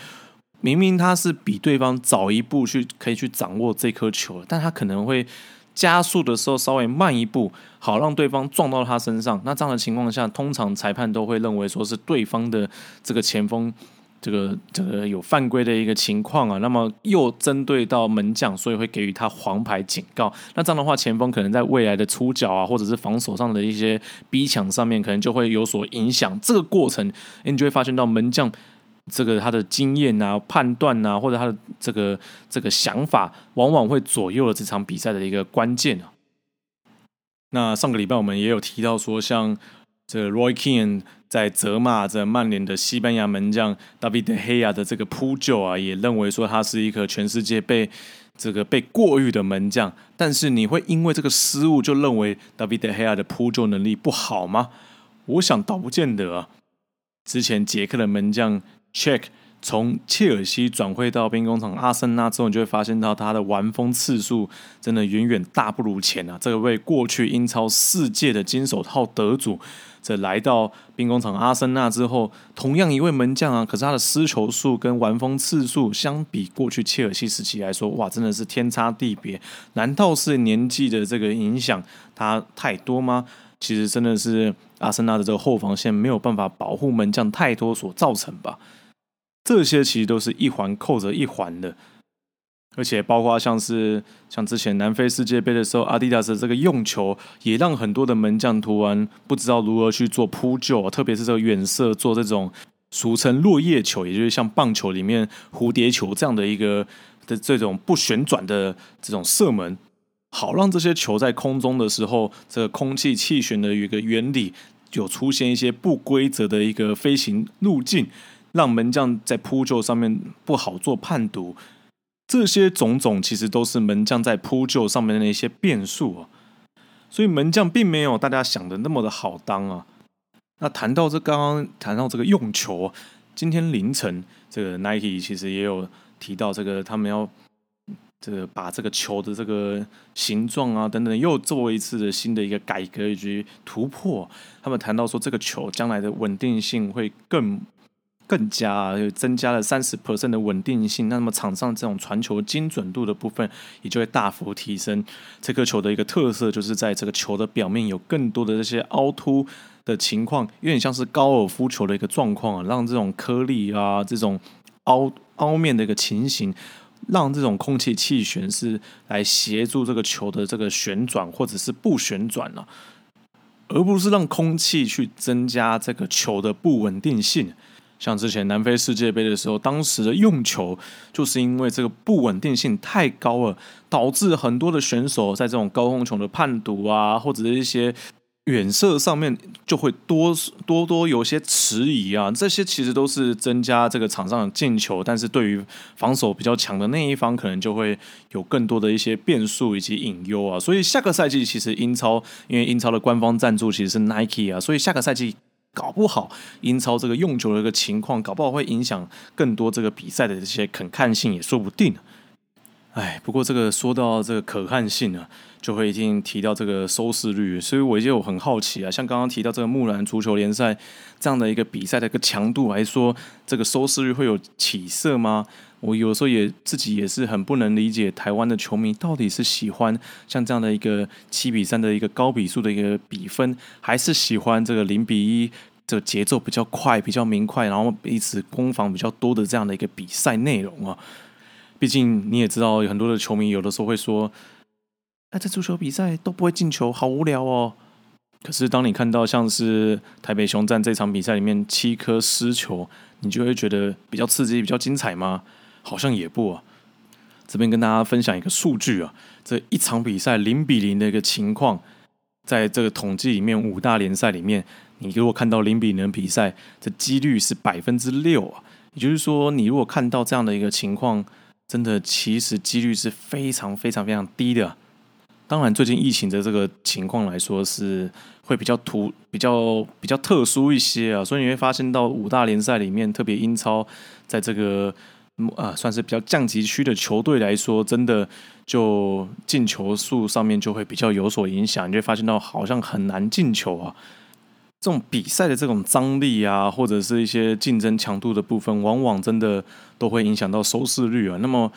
[SPEAKER 1] 明明他是比对方早一步去可以去掌握这颗球，但他可能会。加速的时候稍微慢一步，好让对方撞到他身上。那这样的情况下，通常裁判都会认为说是对方的这个前锋，这个这个有犯规的一个情况啊。那么又针对到门将，所以会给予他黄牌警告。那这样的话，前锋可能在未来的出脚啊，或者是防守上的一些逼抢上面，可能就会有所影响。这个过程，你就会发现到门将。这个他的经验啊、判断啊，或者他的这个这个想法，往往会左右了这场比赛的一个关键啊。那上个礼拜我们也有提到说，像这 Roy Keane 在责骂着曼联的西班牙门将 David De Gea 的这个扑救啊，也认为说他是一个全世界被这个被过誉的门将。但是你会因为这个失误就认为 David De Gea 的扑救能力不好吗？我想倒不见得啊。之前捷克的门将。Check 从切尔西转会到兵工厂阿森纳之后，你就会发现到他的完封次数真的远远大不如前啊！这位过去英超世界的金手套得主，这来到兵工厂阿森纳之后，同样一位门将啊，可是他的失球数跟完封次数相比过去切尔西时期来说，哇，真的是天差地别。难道是年纪的这个影响他太多吗？其实真的是阿森纳的这个后防线没有办法保护门将太多所造成吧。这些其实都是一环扣着一环的，而且包括像是像之前南非世界杯的时候，阿迪达斯这个用球也让很多的门将突然不知道如何去做扑救，特别是这个远射做这种俗称落叶球，也就是像棒球里面蝴蝶球这样的一个 的这种不旋转的这种射门，好让这些球在空中的时候，这个空气气旋的一个原理有出现一些不规则的一个飞行路径。让门将在扑救上面不好做判读，这些种种其实都是门将在扑救上面的一些变数啊。所以门将并没有大家想的那么的好当啊。那谈到这刚刚谈到这个用球，今天凌晨这个 Nike 其实也有提到这个他们要这个把这个球的这个形状啊等等又做一次的新的一个改革以及突破。他们谈到说这个球将来的稳定性会更。更加增加了三十 percent 的稳定性，那么场上这种传球精准度的部分也就会大幅提升。这颗球的一个特色就是在这个球的表面有更多的这些凹凸的情况，有点像是高尔夫球的一个状况啊，让这种颗粒啊、这种凹凹面的一个情形，让这种空气气旋是来协助这个球的这个旋转或者是不旋转了，而不是让空气去增加这个球的不稳定性。像之前南非世界杯的时候，当时的用球就是因为这个不稳定性太高了，导致很多的选手在这种高空球的判读啊，或者是一些远射上面就会多多多有些迟疑啊。这些其实都是增加这个场上的进球，但是对于防守比较强的那一方，可能就会有更多的一些变数以及隐忧啊。所以下个赛季其实英超，因为英超的官方赞助其实是 Nike 啊，所以下个赛季。搞不好英超这个用球的一个情况，搞不好会影响更多这个比赛的这些可看性也说不定。哎，不过这个说到这个可看性呢，就会一定提到这个收视率，所以我就很好奇啊，像刚刚提到这个木兰足球联赛这样的一个比赛的一个强度来说，这个收视率会有起色吗？我有时候也自己也是很不能理解台湾的球迷到底是喜欢像这样的一个七比三的一个高比数的一个比分，还是喜欢这个零比一这个节奏比较快、比较明快，然后彼此攻防比较多的这样的一个比赛内容啊。毕竟你也知道，有很多的球迷有的时候会说：“哎，这足球比赛都不会进球，好无聊哦。”可是当你看到像是台北雄战这场比赛里面七颗失球，你就会觉得比较刺激、比较精彩吗？好像也不啊，这边跟大家分享一个数据啊，这一场比赛零比零的一个情况，在这个统计里面五大联赛里面，你如果看到零比零比赛，这几率是百分之六啊，也就是说，你如果看到这样的一个情况，真的其实几率是非常非常非常低的。当然，最近疫情的这个情况来说，是会比较突、比较比较特殊一些啊，所以你会发现到五大联赛里面，特别英超，在这个。啊，算是比较降级区的球队来说，真的就进球数上面就会比较有所影响。你会发现到好像很难进球啊。这种比赛的这种张力啊，或者是一些竞争强度的部分，往往真的都会影响到收视率啊。那么。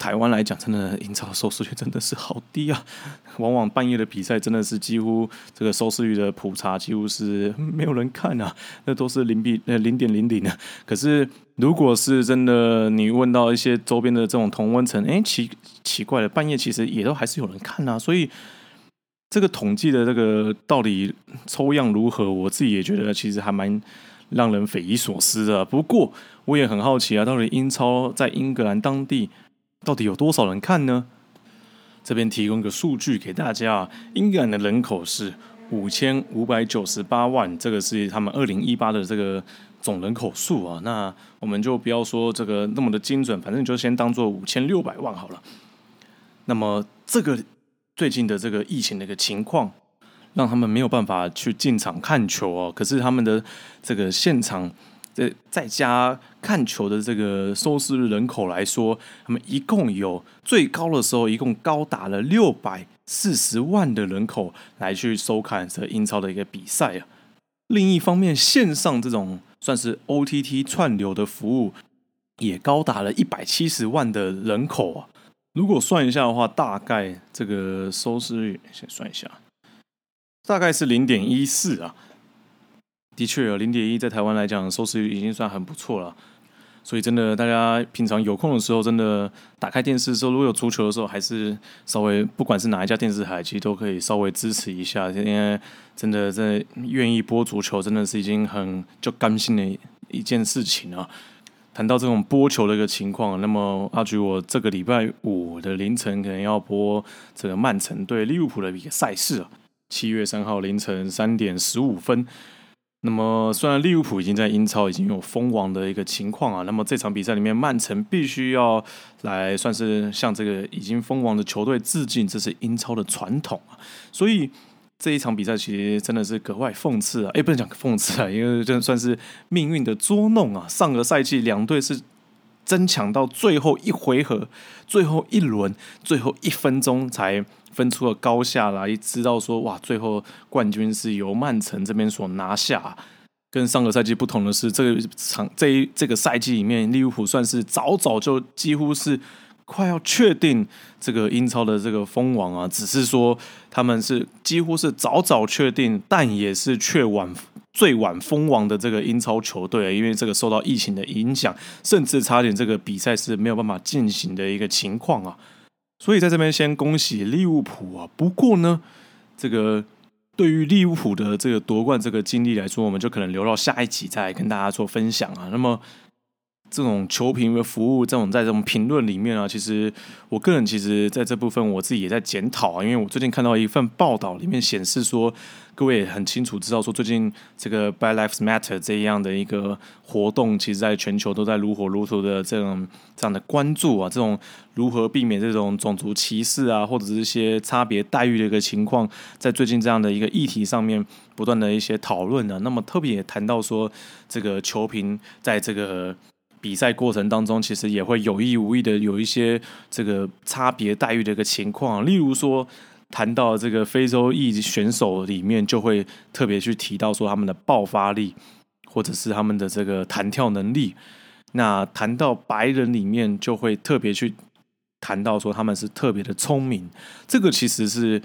[SPEAKER 1] 台湾来讲，真的英超收视率真的是好低啊！往往半夜的比赛真的是几乎这个收视率的普查几乎是没有人看啊，那都是零比呃零点零零啊。可是如果是真的，你问到一些周边的这种同温层，哎奇奇怪的，半夜其实也都还是有人看啊。所以这个统计的这个到底抽样如何，我自己也觉得其实还蛮让人匪夷所思的。不过我也很好奇啊，到底英超在英格兰当地。到底有多少人看呢？这边提供个数据给大家啊：英格兰的人口是五千五百九十八万，这个是他们二零一八的这个总人口数啊。那我们就不要说这个那么的精准，反正就先当做五千六百万好了。那么这个最近的这个疫情的一个情况，让他们没有办法去进场看球哦。可是他们的这个现场这在家看球的这个收视人口来说，他们一共有最高的时候，一共高达了六百四十万的人口来去收看这英超的一个比赛啊。另一方面，线上这种算是 OTT 串流的服务，也高达了一百七十万的人口啊。如果算一下的话，大概这个收视率，先算一下，大概是零点一四啊。的确零点一，在台湾来讲，收视率已经算很不错了。所以真的，大家平常有空的时候，真的打开电视的时候，如果有足球的时候，还是稍微不管是哪一家电视台，其实都可以稍微支持一下。因为真的在愿意播足球，真的是已经很就甘心的一件事情啊。谈到这种播球的一个情况，那么阿菊，我这个礼拜五的凌晨可能要播这个曼城对利物浦的一个赛事啊。七月三号凌晨三点十五分。那么，虽然利物浦已经在英超已经有封王的一个情况啊，那么这场比赛里面，曼城必须要来算是向这个已经封王的球队致敬，这是英超的传统啊。所以这一场比赛其实真的是格外讽刺啊！哎，不能讲讽刺啊，因为这算是命运的捉弄啊。上个赛季两队是争抢到最后一回合、最后一轮、最后一分钟才。分出了高下来，知道说哇，最后冠军是由曼城这边所拿下。跟上个赛季不同的是，这个场这一这个赛季里面，利物浦算是早早就几乎是快要确定这个英超的这个封王啊。只是说他们是几乎是早早确定，但也是却晚最晚封王的这个英超球队，因为这个受到疫情的影响，甚至差点这个比赛是没有办法进行的一个情况啊。所以在这边先恭喜利物浦啊！不过呢，这个对于利物浦的这个夺冠这个经历来说，我们就可能留到下一集再跟大家做分享啊。那么。这种球评的服务，这种在这种评论里面啊，其实我个人其实在这部分我自己也在检讨啊，因为我最近看到一份报道，里面显示说，各位也很清楚知道说，最近这个 By Lives Matter 这样的一个活动，其实在全球都在如火如荼的这种这样的关注啊，这种如何避免这种种族歧视啊，或者是一些差别待遇的一个情况，在最近这样的一个议题上面不断的一些讨论啊，那么特别也谈到说，这个球评在这个。比赛过程当中，其实也会有意无意的有一些这个差别待遇的一个情况。例如说，谈到这个非洲裔选手里面，就会特别去提到说他们的爆发力，或者是他们的这个弹跳能力。那谈到白人里面，就会特别去谈到说他们是特别的聪明。这个其实是。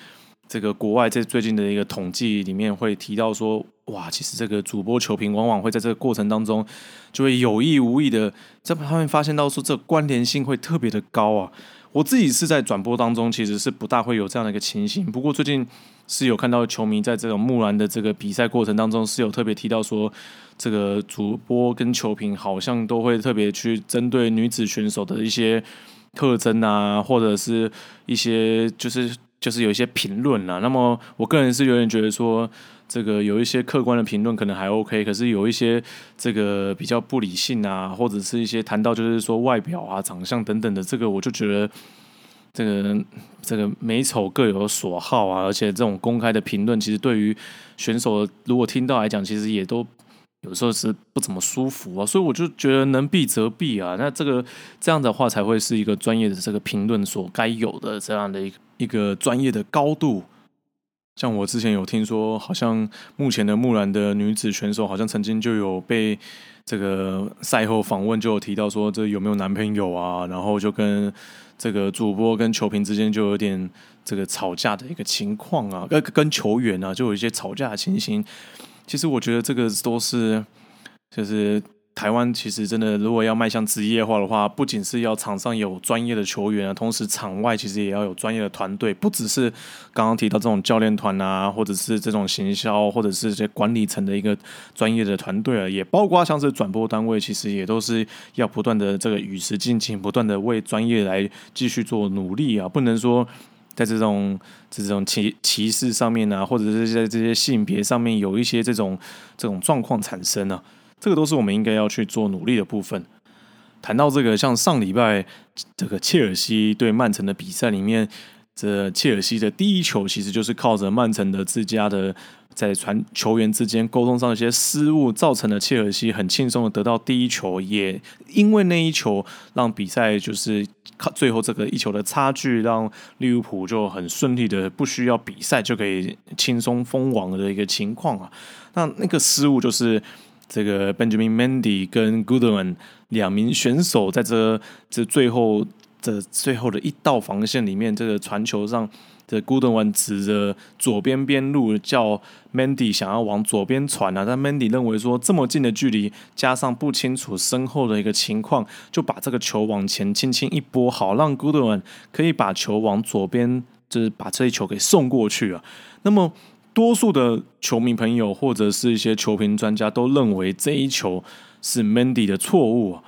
[SPEAKER 1] 这个国外在最近的一个统计里面会提到说，哇，其实这个主播球评往往会在这个过程当中，就会有意无意的在他们发现到说，这关联性会特别的高啊。我自己是在转播当中，其实是不大会有这样的一个情形。不过最近是有看到球迷在这种木兰的这个比赛过程当中，是有特别提到说，这个主播跟球评好像都会特别去针对女子选手的一些特征啊，或者是一些就是。就是有一些评论啦，那么我个人是有点觉得说，这个有一些客观的评论可能还 OK，可是有一些这个比较不理性啊，或者是一些谈到就是说外表啊、长相等等的，这个我就觉得这个这个美丑各有所好啊，而且这种公开的评论，其实对于选手如果听到来讲，其实也都有时候是不怎么舒服啊，所以我就觉得能避则避啊，那这个这样的话才会是一个专业的这个评论所该有的这样的一个。一个专业的高度，像我之前有听说，好像目前的木兰的女子选手，好像曾经就有被这个赛后访问就有提到说，这有没有男朋友啊？然后就跟这个主播跟球评之间就有点这个吵架的一个情况啊，跟跟球员啊就有一些吵架的情形。其实我觉得这个都是就是。台湾其实真的，如果要迈向职业化的话，不仅是要场上有专业的球员啊，同时场外其实也要有专业的团队，不只是刚刚提到这种教练团啊，或者是这种行销，或者是这管理层的一个专业的团队啊，也包括像是转播单位，其实也都是要不断的这个与时俱进，不断的为专业来继续做努力啊，不能说在这种这种歧歧视上面啊，或者是在这些性别上面有一些这种这种状况产生啊。这个都是我们应该要去做努力的部分。谈到这个，像上礼拜这个切尔西对曼城的比赛里面，这切尔西的第一球其实就是靠着曼城的自家的在传球员之间沟通上一些失误，造成了切尔西很轻松的得到第一球，也因为那一球让比赛就是靠最后这个一球的差距，让利物浦就很顺利的不需要比赛就可以轻松封王的一个情况啊。那那个失误就是这个 Benjamin Mendy 跟 Goodman 两名选手在这这最后。这最后的一道防线里面，这个传球上这 good one 指着左边边路，叫 Mandy 想要往左边传啊，但 Mandy 认为说这么近的距离，加上不清楚身后的一个情况，就把这个球往前轻轻一拨，好让 Good One 可以把球往左边，就是把这一球给送过去啊。那么多数的球迷朋友或者是一些球评专家都认为这一球是 Mandy 的错误啊。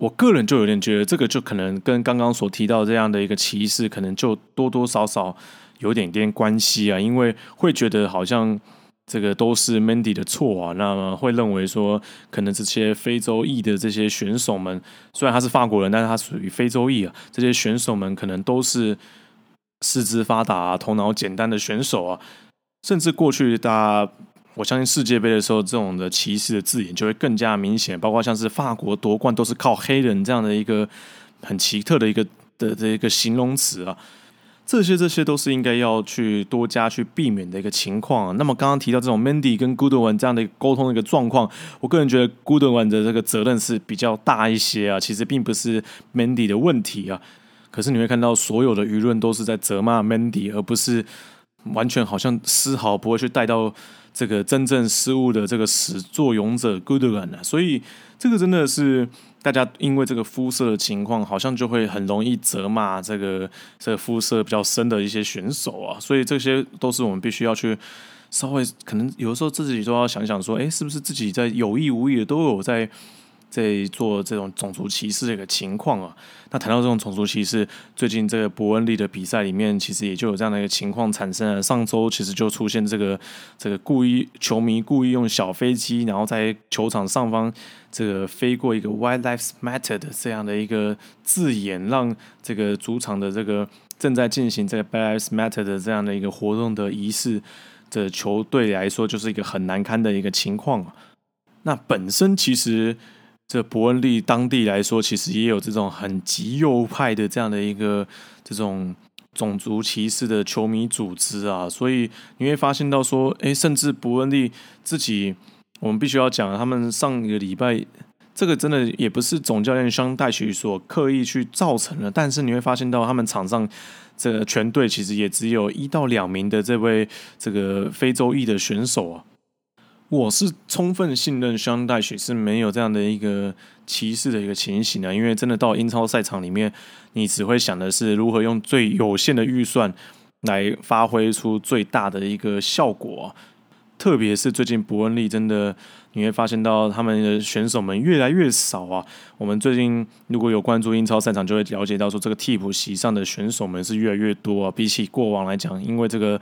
[SPEAKER 1] 我个人就有点觉得，这个就可能跟刚刚所提到这样的一个歧视，可能就多多少少有点点关系啊。因为会觉得好像这个都是 Mandy 的错啊，那么会认为说，可能这些非洲裔的这些选手们，虽然他是法国人，但是他属于非洲裔啊，这些选手们可能都是四肢发达、头脑简单的选手啊，甚至过去大。我相信世界杯的时候，这种的歧视的字眼就会更加明显，包括像是法国夺冠都是靠黑人这样的一个很奇特的一个的的一个形容词啊，这些这些都是应该要去多加去避免的一个情况。那么刚刚提到这种 Mandy 跟 Goodwin 这样的一个沟通的一个状况，我个人觉得 Goodwin 的这个责任是比较大一些啊，其实并不是 Mandy 的问题啊。可是你会看到所有的舆论都是在责骂 Mandy，而不是完全好像丝毫不会去带到。这个真正失误的这个始作俑者 Goodwin 啊，所以这个真的是大家因为这个肤色的情况，好像就会很容易责骂这个这个肤色比较深的一些选手啊，所以这些都是我们必须要去稍微可能有的时候自己都要想想说，哎，是不是自己在有意无意的都有在。在做这种种族歧视的一个情况啊，那谈到这种种族歧视，最近这个伯恩利的比赛里面，其实也就有这样的一个情况产生了。上周其实就出现这个这个故意球迷故意用小飞机，然后在球场上方这个飞过一个 “White Lives Matter” 的这样的一个字眼，让这个主场的这个正在进行这个 “Black Lives Matter” 的这样的一个活动的仪式的球队来说，就是一个很难堪的一个情况。那本身其实。这伯恩利当地来说，其实也有这种很极右派的这样的一个这种种族歧视的球迷组织啊，所以你会发现到说，哎，甚至伯恩利自己，我们必须要讲，他们上一个礼拜，这个真的也不是总教练香戴许所刻意去造成的，但是你会发现到他们场上这个全队其实也只有一到两名的这位这个非洲裔的选手啊。我是充分信任香戴雪是没有这样的一个歧视的一个情形的，因为真的到英超赛场里面，你只会想的是如何用最有限的预算来发挥出最大的一个效果。特别是最近伯恩利真的，你会发现到他们的选手们越来越少啊。我们最近如果有关注英超赛场，就会了解到说这个替补席上的选手们是越来越多啊。比起过往来讲，因为这个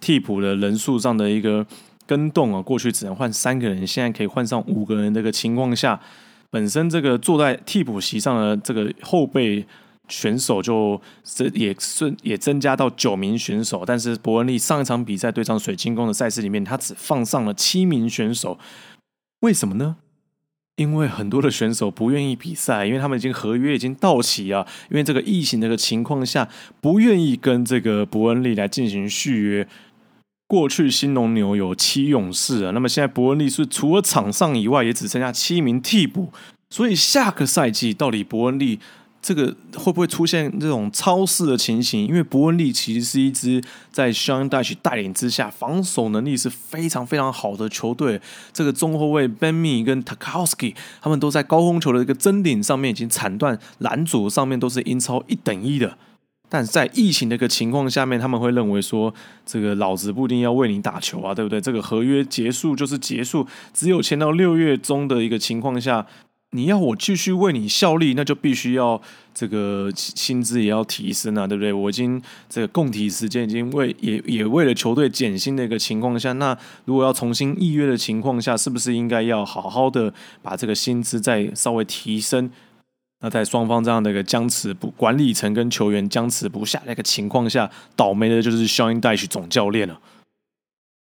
[SPEAKER 1] 替补的人数上的一个。跟动啊，过去只能换三个人，现在可以换上五个人。这个情况下，本身这个坐在替补席上的这个后备选手就这也是也增加到九名选手。但是伯恩利上一场比赛对上水晶宫的赛事里面，他只放上了七名选手。为什么呢？因为很多的选手不愿意比赛，因为他们已经合约已经到期啊。因为这个疫情这个情况下，不愿意跟这个伯恩利来进行续约。过去新农牛有七勇士啊，那么现在伯恩利是除了场上以外，也只剩下七名替补。所以下个赛季到底伯恩利这个会不会出现这种超市的情形？因为伯恩利其实是一支在 Sean Dyche 带领之下，防守能力是非常非常好的球队。这个中后卫 Benmi 跟 Takowski 他们都在高空球的一个争顶上面已经铲断拦阻上面都是英超一等一的。但在疫情的一个情况下面，他们会认为说，这个老子不一定要为你打球啊，对不对？这个合约结束就是结束，只有签到六月中的一个情况下，你要我继续为你效力，那就必须要这个薪资也要提升啊，对不对？我已经这个供体时间已经为也也为了球队减薪的一个情况下，那如果要重新预约的情况下，是不是应该要好好的把这个薪资再稍微提升？那在双方这样的一个僵持不管理层跟球员僵持不下的一个情况下，倒霉的就是 Sean Dyche 总教练了。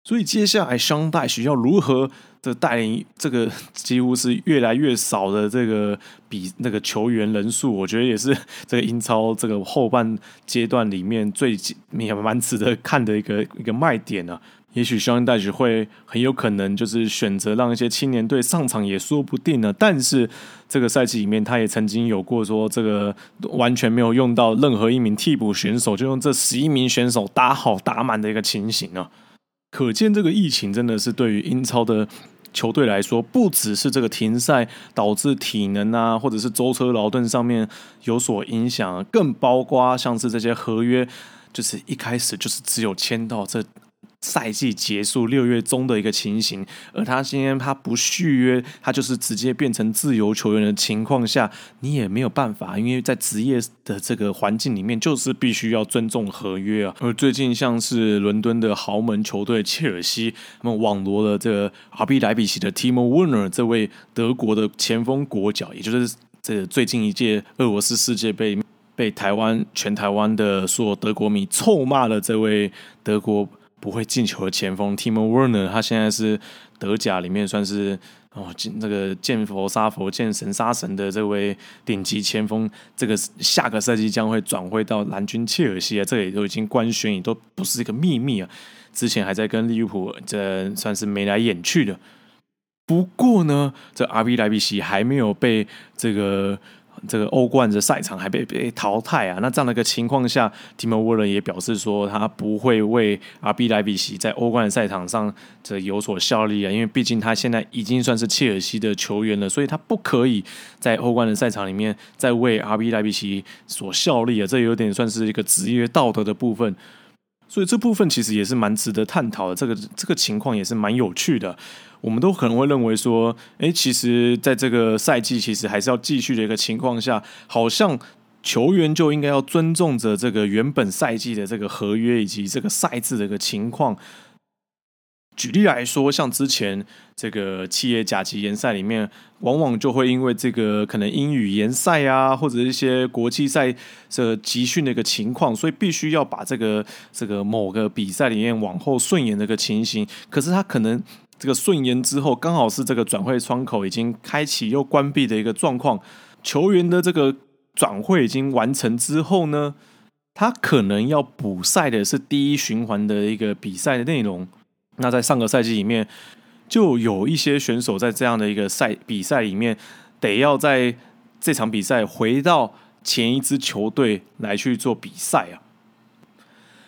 [SPEAKER 1] 所以接下来 Sean Dyche 要如何的带领这个几乎是越来越少的这个比那个球员人数，我觉得也是这个英超这个后半阶段里面最也蛮值得看的一个一个卖点呢。也许肖恩戴奇会很有可能就是选择让一些青年队上场也说不定呢。但是这个赛季里面，他也曾经有过说这个完全没有用到任何一名替补选手，就用这十一名选手打好打满的一个情形呢。可见这个疫情真的是对于英超的球队来说，不只是这个停赛导致体能啊，或者是舟车劳顿上面有所影响，更包括像是这些合约，就是一开始就是只有签到这。赛季结束六月中的一个情形，而他今天他不续约，他就是直接变成自由球员的情况下，你也没有办法，因为在职业的这个环境里面，就是必须要尊重合约啊。而最近像是伦敦的豪门球队切尔西，他们网罗了这个 RB 莱比锡的 Timo Werner 这位德国的前锋国脚，也就是这最近一届俄罗斯世界杯被台湾全台湾的所有德国迷臭骂了这位德国。不会进球的前锋 Timo Werner，他现在是德甲里面算是哦，这个见佛杀佛、见神杀神的这位顶级前锋。这个下个赛季将会转会到蓝军切尔西啊，这也都已经官宣，也都不是一个秘密啊。之前还在跟利物浦这算是眉来眼去的。不过呢，这 RB 莱比锡还没有被这个。这个欧冠的赛场还被被淘汰啊！那这样的一个情况下，Timo Werner 也表示说，他不会为 RB 莱比锡在欧冠的赛场上这有所效力啊，因为毕竟他现在已经算是切尔西的球员了，所以他不可以在欧冠的赛场里面再为 RB 莱比锡所效力啊，这有点算是一个职业道德的部分。所以这部分其实也是蛮值得探讨的，这个这个情况也是蛮有趣的。我们都可能会认为说，哎，其实在这个赛季其实还是要继续的一个情况下，好像球员就应该要尊重着这个原本赛季的这个合约以及这个赛制的一个情况。举例来说，像之前这个企业甲级联赛里面，往往就会因为这个可能英语联赛啊，或者一些国际赛这集训的一个情况，所以必须要把这个这个某个比赛里面往后顺延的一个情形。可是他可能这个顺延之后，刚好是这个转会窗口已经开启又关闭的一个状况，球员的这个转会已经完成之后呢，他可能要补赛的是第一循环的一个比赛的内容。那在上个赛季里面，就有一些选手在这样的一个赛比赛里面，得要在这场比赛回到前一支球队来去做比赛啊。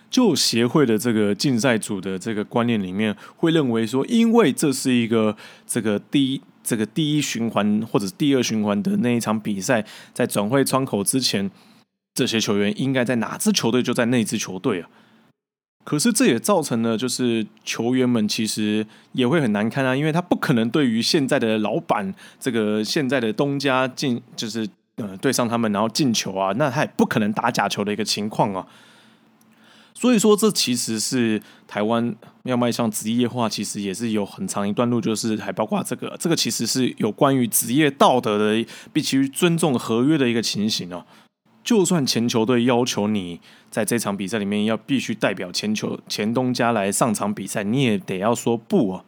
[SPEAKER 1] 就协会的这个竞赛组的这个观念里面，会认为说，因为这是一个这个第一这个第一循环或者第二循环的那一场比赛，在转会窗口之前，这些球员应该在哪支球队就在那支球队啊。可是这也造成了，就是球员们其实也会很难堪啊，因为他不可能对于现在的老板，这个现在的东家进，就是呃对上他们然后进球啊，那他也不可能打假球的一个情况啊。所以说，这其实是台湾要迈向职业化，其实也是有很长一段路，就是还包括这个，这个其实是有关于职业道德的，必须尊重合约的一个情形哦。就算前球队要求你在这场比赛里面要必须代表前球前东家来上场比赛，你也得要说不啊。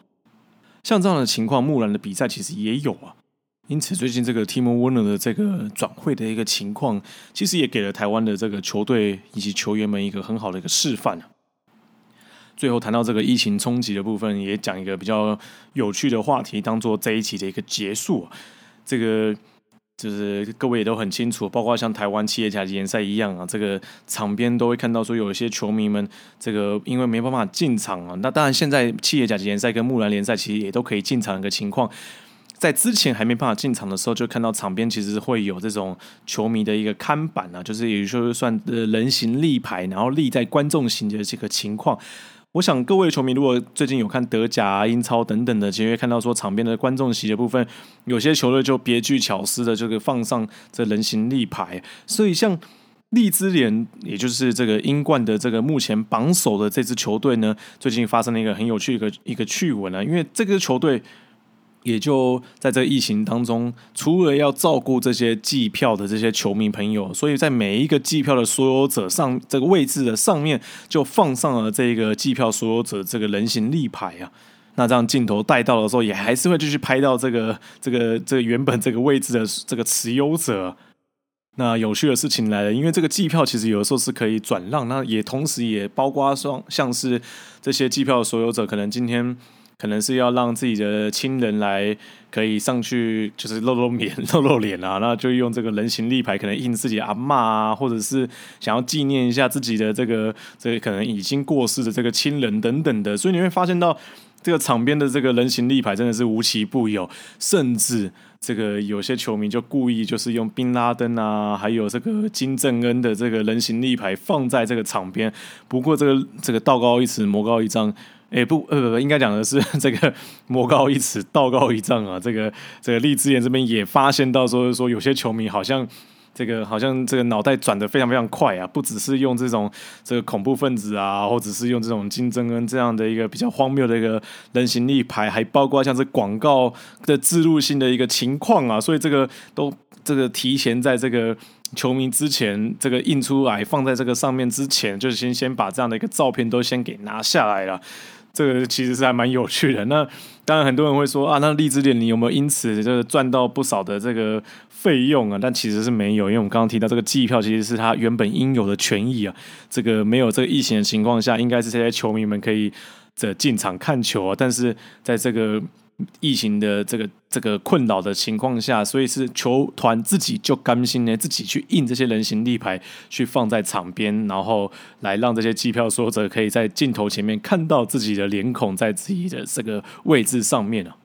[SPEAKER 1] 像这样的情况，木兰的比赛其实也有啊。因此，最近这个 Timo Werner 的这个转会的一个情况，其实也给了台湾的这个球队以及球员们一个很好的一个示范。最后谈到这个疫情冲击的部分，也讲一个比较有趣的话题，当做这一期的一个结束。这个。就是各位也都很清楚，包括像台湾企业甲级联赛一样啊，这个场边都会看到说有一些球迷们，这个因为没办法进场啊。那当然，现在企业甲级联赛跟木兰联赛其实也都可以进场一个情况，在之前还没办法进场的时候，就看到场边其实会有这种球迷的一个看板啊，就是也就是说算人形立牌，然后立在观众席的这个情况。我想各位球迷，如果最近有看德甲、英超等等的，其实会看到说场边的观众席的部分，有些球队就别具巧思的这个放上这人形立牌。所以像利兹联，也就是这个英冠的这个目前榜首的这支球队呢，最近发生了一个很有趣一个一个趣闻啊，因为这个球队也就在这疫情当中，除了要照顾这些计票的这些球迷朋友，所以在每一个计票的所有者上这个位置的上面，就放上了这个计票所有者这个人形立牌啊。那这样镜头带到的时候，也还是会继续拍到这个这个这个原本这个位置的这个持有者。那有趣的事情来了，因为这个计票其实有的时候是可以转让，那也同时也包括说像是这些计票的所有者，可能今天可能是要让自己的亲人来可以上去，就是露露脸、露露脸啊，那就用这个人形立牌，可能印自己阿妈啊，或者是想要纪念一下自己的这个这个可能已经过世的这个亲人等等的，所以你会发现到。这个场边的这个人形立牌真的是无奇不有，甚至这个有些球迷就故意就是用宾拉登啊，还有这个金正恩的这个人形立牌放在这个场边。不过这个这个道高一尺，魔高一丈，哎不呃不不，应该讲的是这个魔高一尺，道高一丈啊。这个这个荔枝眼这边也发现到说说有些球迷好像。这个好像这个脑袋转的非常非常快啊，不只是用这种这个恐怖分子啊，或者是用这种金正恩这样的一个比较荒谬的一个人形立牌，还包括像是广告的植入性的一个情况啊，所以这个都这个提前在这个球迷之前这个印出来放在这个上面之前，就是先先把这样的一个照片都先给拿下来了。这个其实是还蛮有趣的。那当然很多人会说啊，那荔枝点你有没有因此就是赚到不少的这个费用啊？但其实是没有，因为我们刚刚提到这个季票其实是他原本应有的权益啊。这个没有这个疫情的情况下，应该是这些球迷们可以这进场看球啊。但是在这个疫情的这个这个困扰的情况下，所以是球团自己就甘心呢，自己去印这些人形立牌，去放在场边，然后来让这些机票说者可以在镜头前面看到自己的脸孔在自己的这个位置上面啊。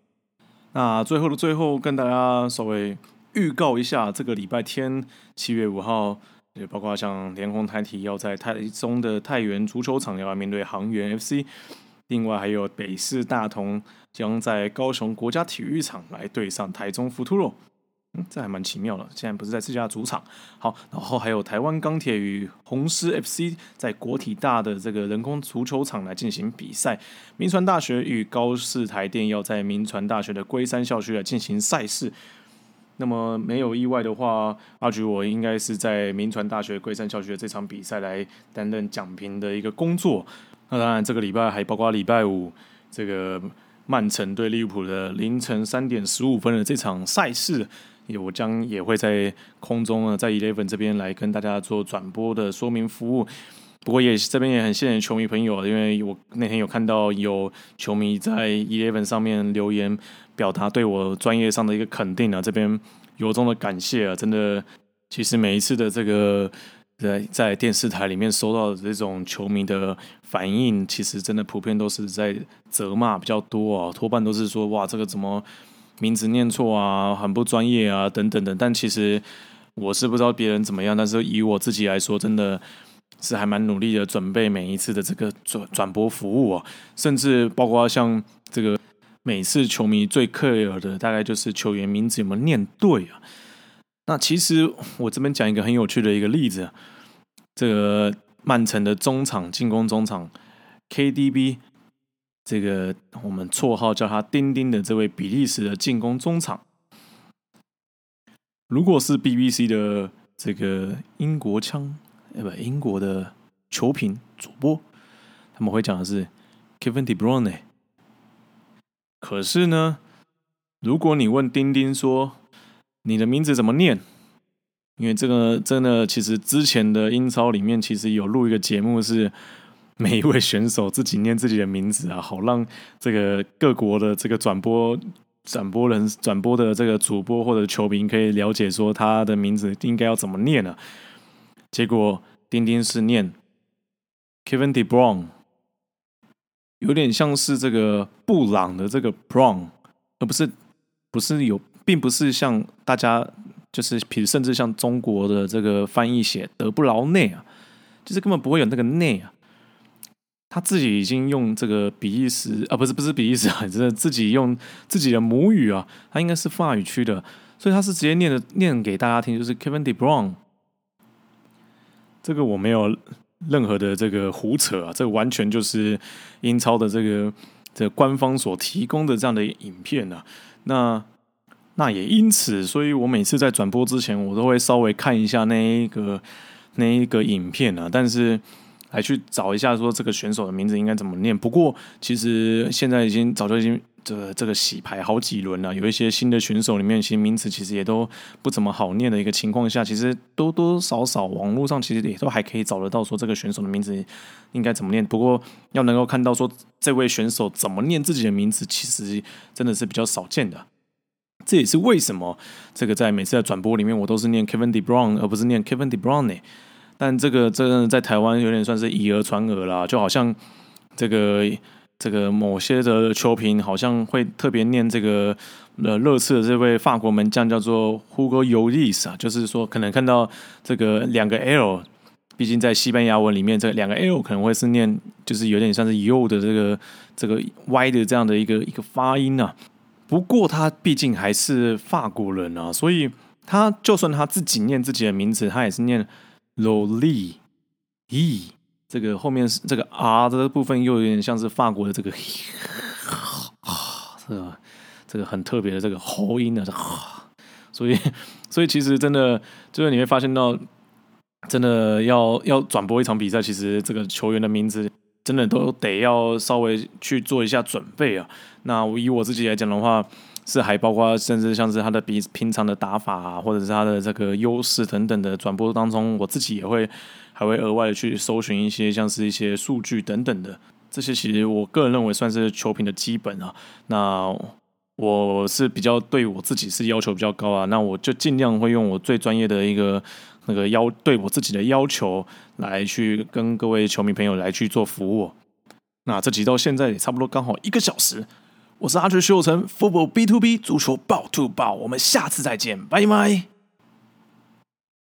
[SPEAKER 1] 那最后的最后，跟大家稍微预告一下，这个礼拜天七月五号，也包括像联红台体要在台中的太原足球场要面对航源 FC。另外还有北市大同将在高雄国家体育场来对上台中福兔肉，嗯，这还蛮奇妙的。现在不是在自家主场，好，然后还有台湾钢铁与红狮 FC 在国体大的这个人工足球场来进行比赛。民传大学与高市台电要在民传大学的龟山校区来进行赛事。那么没有意外的话，阿菊我应该是在民传大学龟山校区的这场比赛来担任讲评的一个工作。那当然，这个礼拜还包括礼拜五这个曼城对利物浦的凌晨三点十五分的这场赛事，也我将也会在空中呢，在 Eleven 这边来跟大家做转播的说明服务。不过也这边也很谢谢球迷朋友，因为我那天有看到有球迷在 Eleven 上面留言，表达对我专业上的一个肯定啊，这边由衷的感谢啊！真的，其实每一次的这个。在在电视台里面收到的这种球迷的反应，其实真的普遍都是在责骂比较多啊，多半都是说哇，这个怎么名字念错啊，很不专业啊，等等的。但其实我是不知道别人怎么样，但是以我自己来说，真的是还蛮努力的准备每一次的这个转转播服务啊，甚至包括像这个每次球迷最 care 的，大概就是球员名字有没有念对啊。那其实我这边讲一个很有趣的一个例子，这个曼城的中场进攻中场 KDB，这个我们绰号叫他丁丁的这位比利时的进攻中场，如果是 BBC 的这个英国腔，呃不英国的球评主播，他们会讲的是 Kevin De Bruyne，可是呢，如果你问丁丁说。你的名字怎么念？因为这个真的，其实之前的英超里面其实有录一个节目，是每一位选手自己念自己的名字啊，好让这个各国的这个转播转播人、转播的这个主播或者球迷可以了解说他的名字应该要怎么念呢？结果丁丁是念 Kevin De Bruyne，有点像是这个布朗的这个 Brown，而不是不是有。并不是像大家就是，比如甚至像中国的这个翻译写德布劳内啊，就是根本不会有那个内啊。他自己已经用这个比利时啊，不是不是比利时啊，就是自己用自己的母语啊，他应该是法语区的，所以他是直接念的念给大家听，就是 Kevin De Bruyne。这个我没有任何的这个胡扯啊，这完全就是英超的这个这官方所提供的这样的影片啊。那那也因此，所以我每次在转播之前，我都会稍微看一下那一个那一个影片啊，但是来去找一下说这个选手的名字应该怎么念。不过其实现在已经早就已经。这这个洗牌好几轮了，有一些新的选手里面，其实名词其实也都不怎么好念的一个情况下，其实多多少少网络上其实也都还可以找得到说这个选手的名字应该怎么念。不过要能够看到说这位选手怎么念自己的名字，其实真的是比较少见的。这也是为什么这个在每次的转播里面，我都是念 Kevin De Brown 而不是念 Kevin De Bruyne。但这个真的在台湾有点算是以讹传讹啦，就好像这个。这个某些的球评好像会特别念这个呃热刺的这位法国门将叫做 Hugo Lloris 啊，就是说可能看到这个两个 L，毕竟在西班牙文里面这两个 L 可能会是念就是有点像是 U 的这个这个 Y 的这样的一个一个发音啊。不过他毕竟还是法国人啊，所以他就算他自己念自己的名字，他也是念 Loli E。这个后面是这个 R 的部分，又有点像是法国的这个啊，这个这个很特别的这个喉音的，所以所以其实真的就是你会发现到，真的要要转播一场比赛，其实这个球员的名字真的都得要稍微去做一下准备啊。那我以我自己来讲的话，是还包括甚至像是他的比平常的打法啊，或者是他的这个优势等等的转播当中，我自己也会。还会额外的去搜寻一些像是一些数据等等的，这些其实我个人认为算是球评的基本啊。那我是比较对我自己是要求比较高啊，那我就尽量会用我最专业的一个那个要对我自己的要求来去跟各位球迷朋友来去做服务。那这集到现在也差不多刚好一个小时，我是阿锤徐有成，Football B to B 足球爆 to 爆，我们下次再见，拜拜。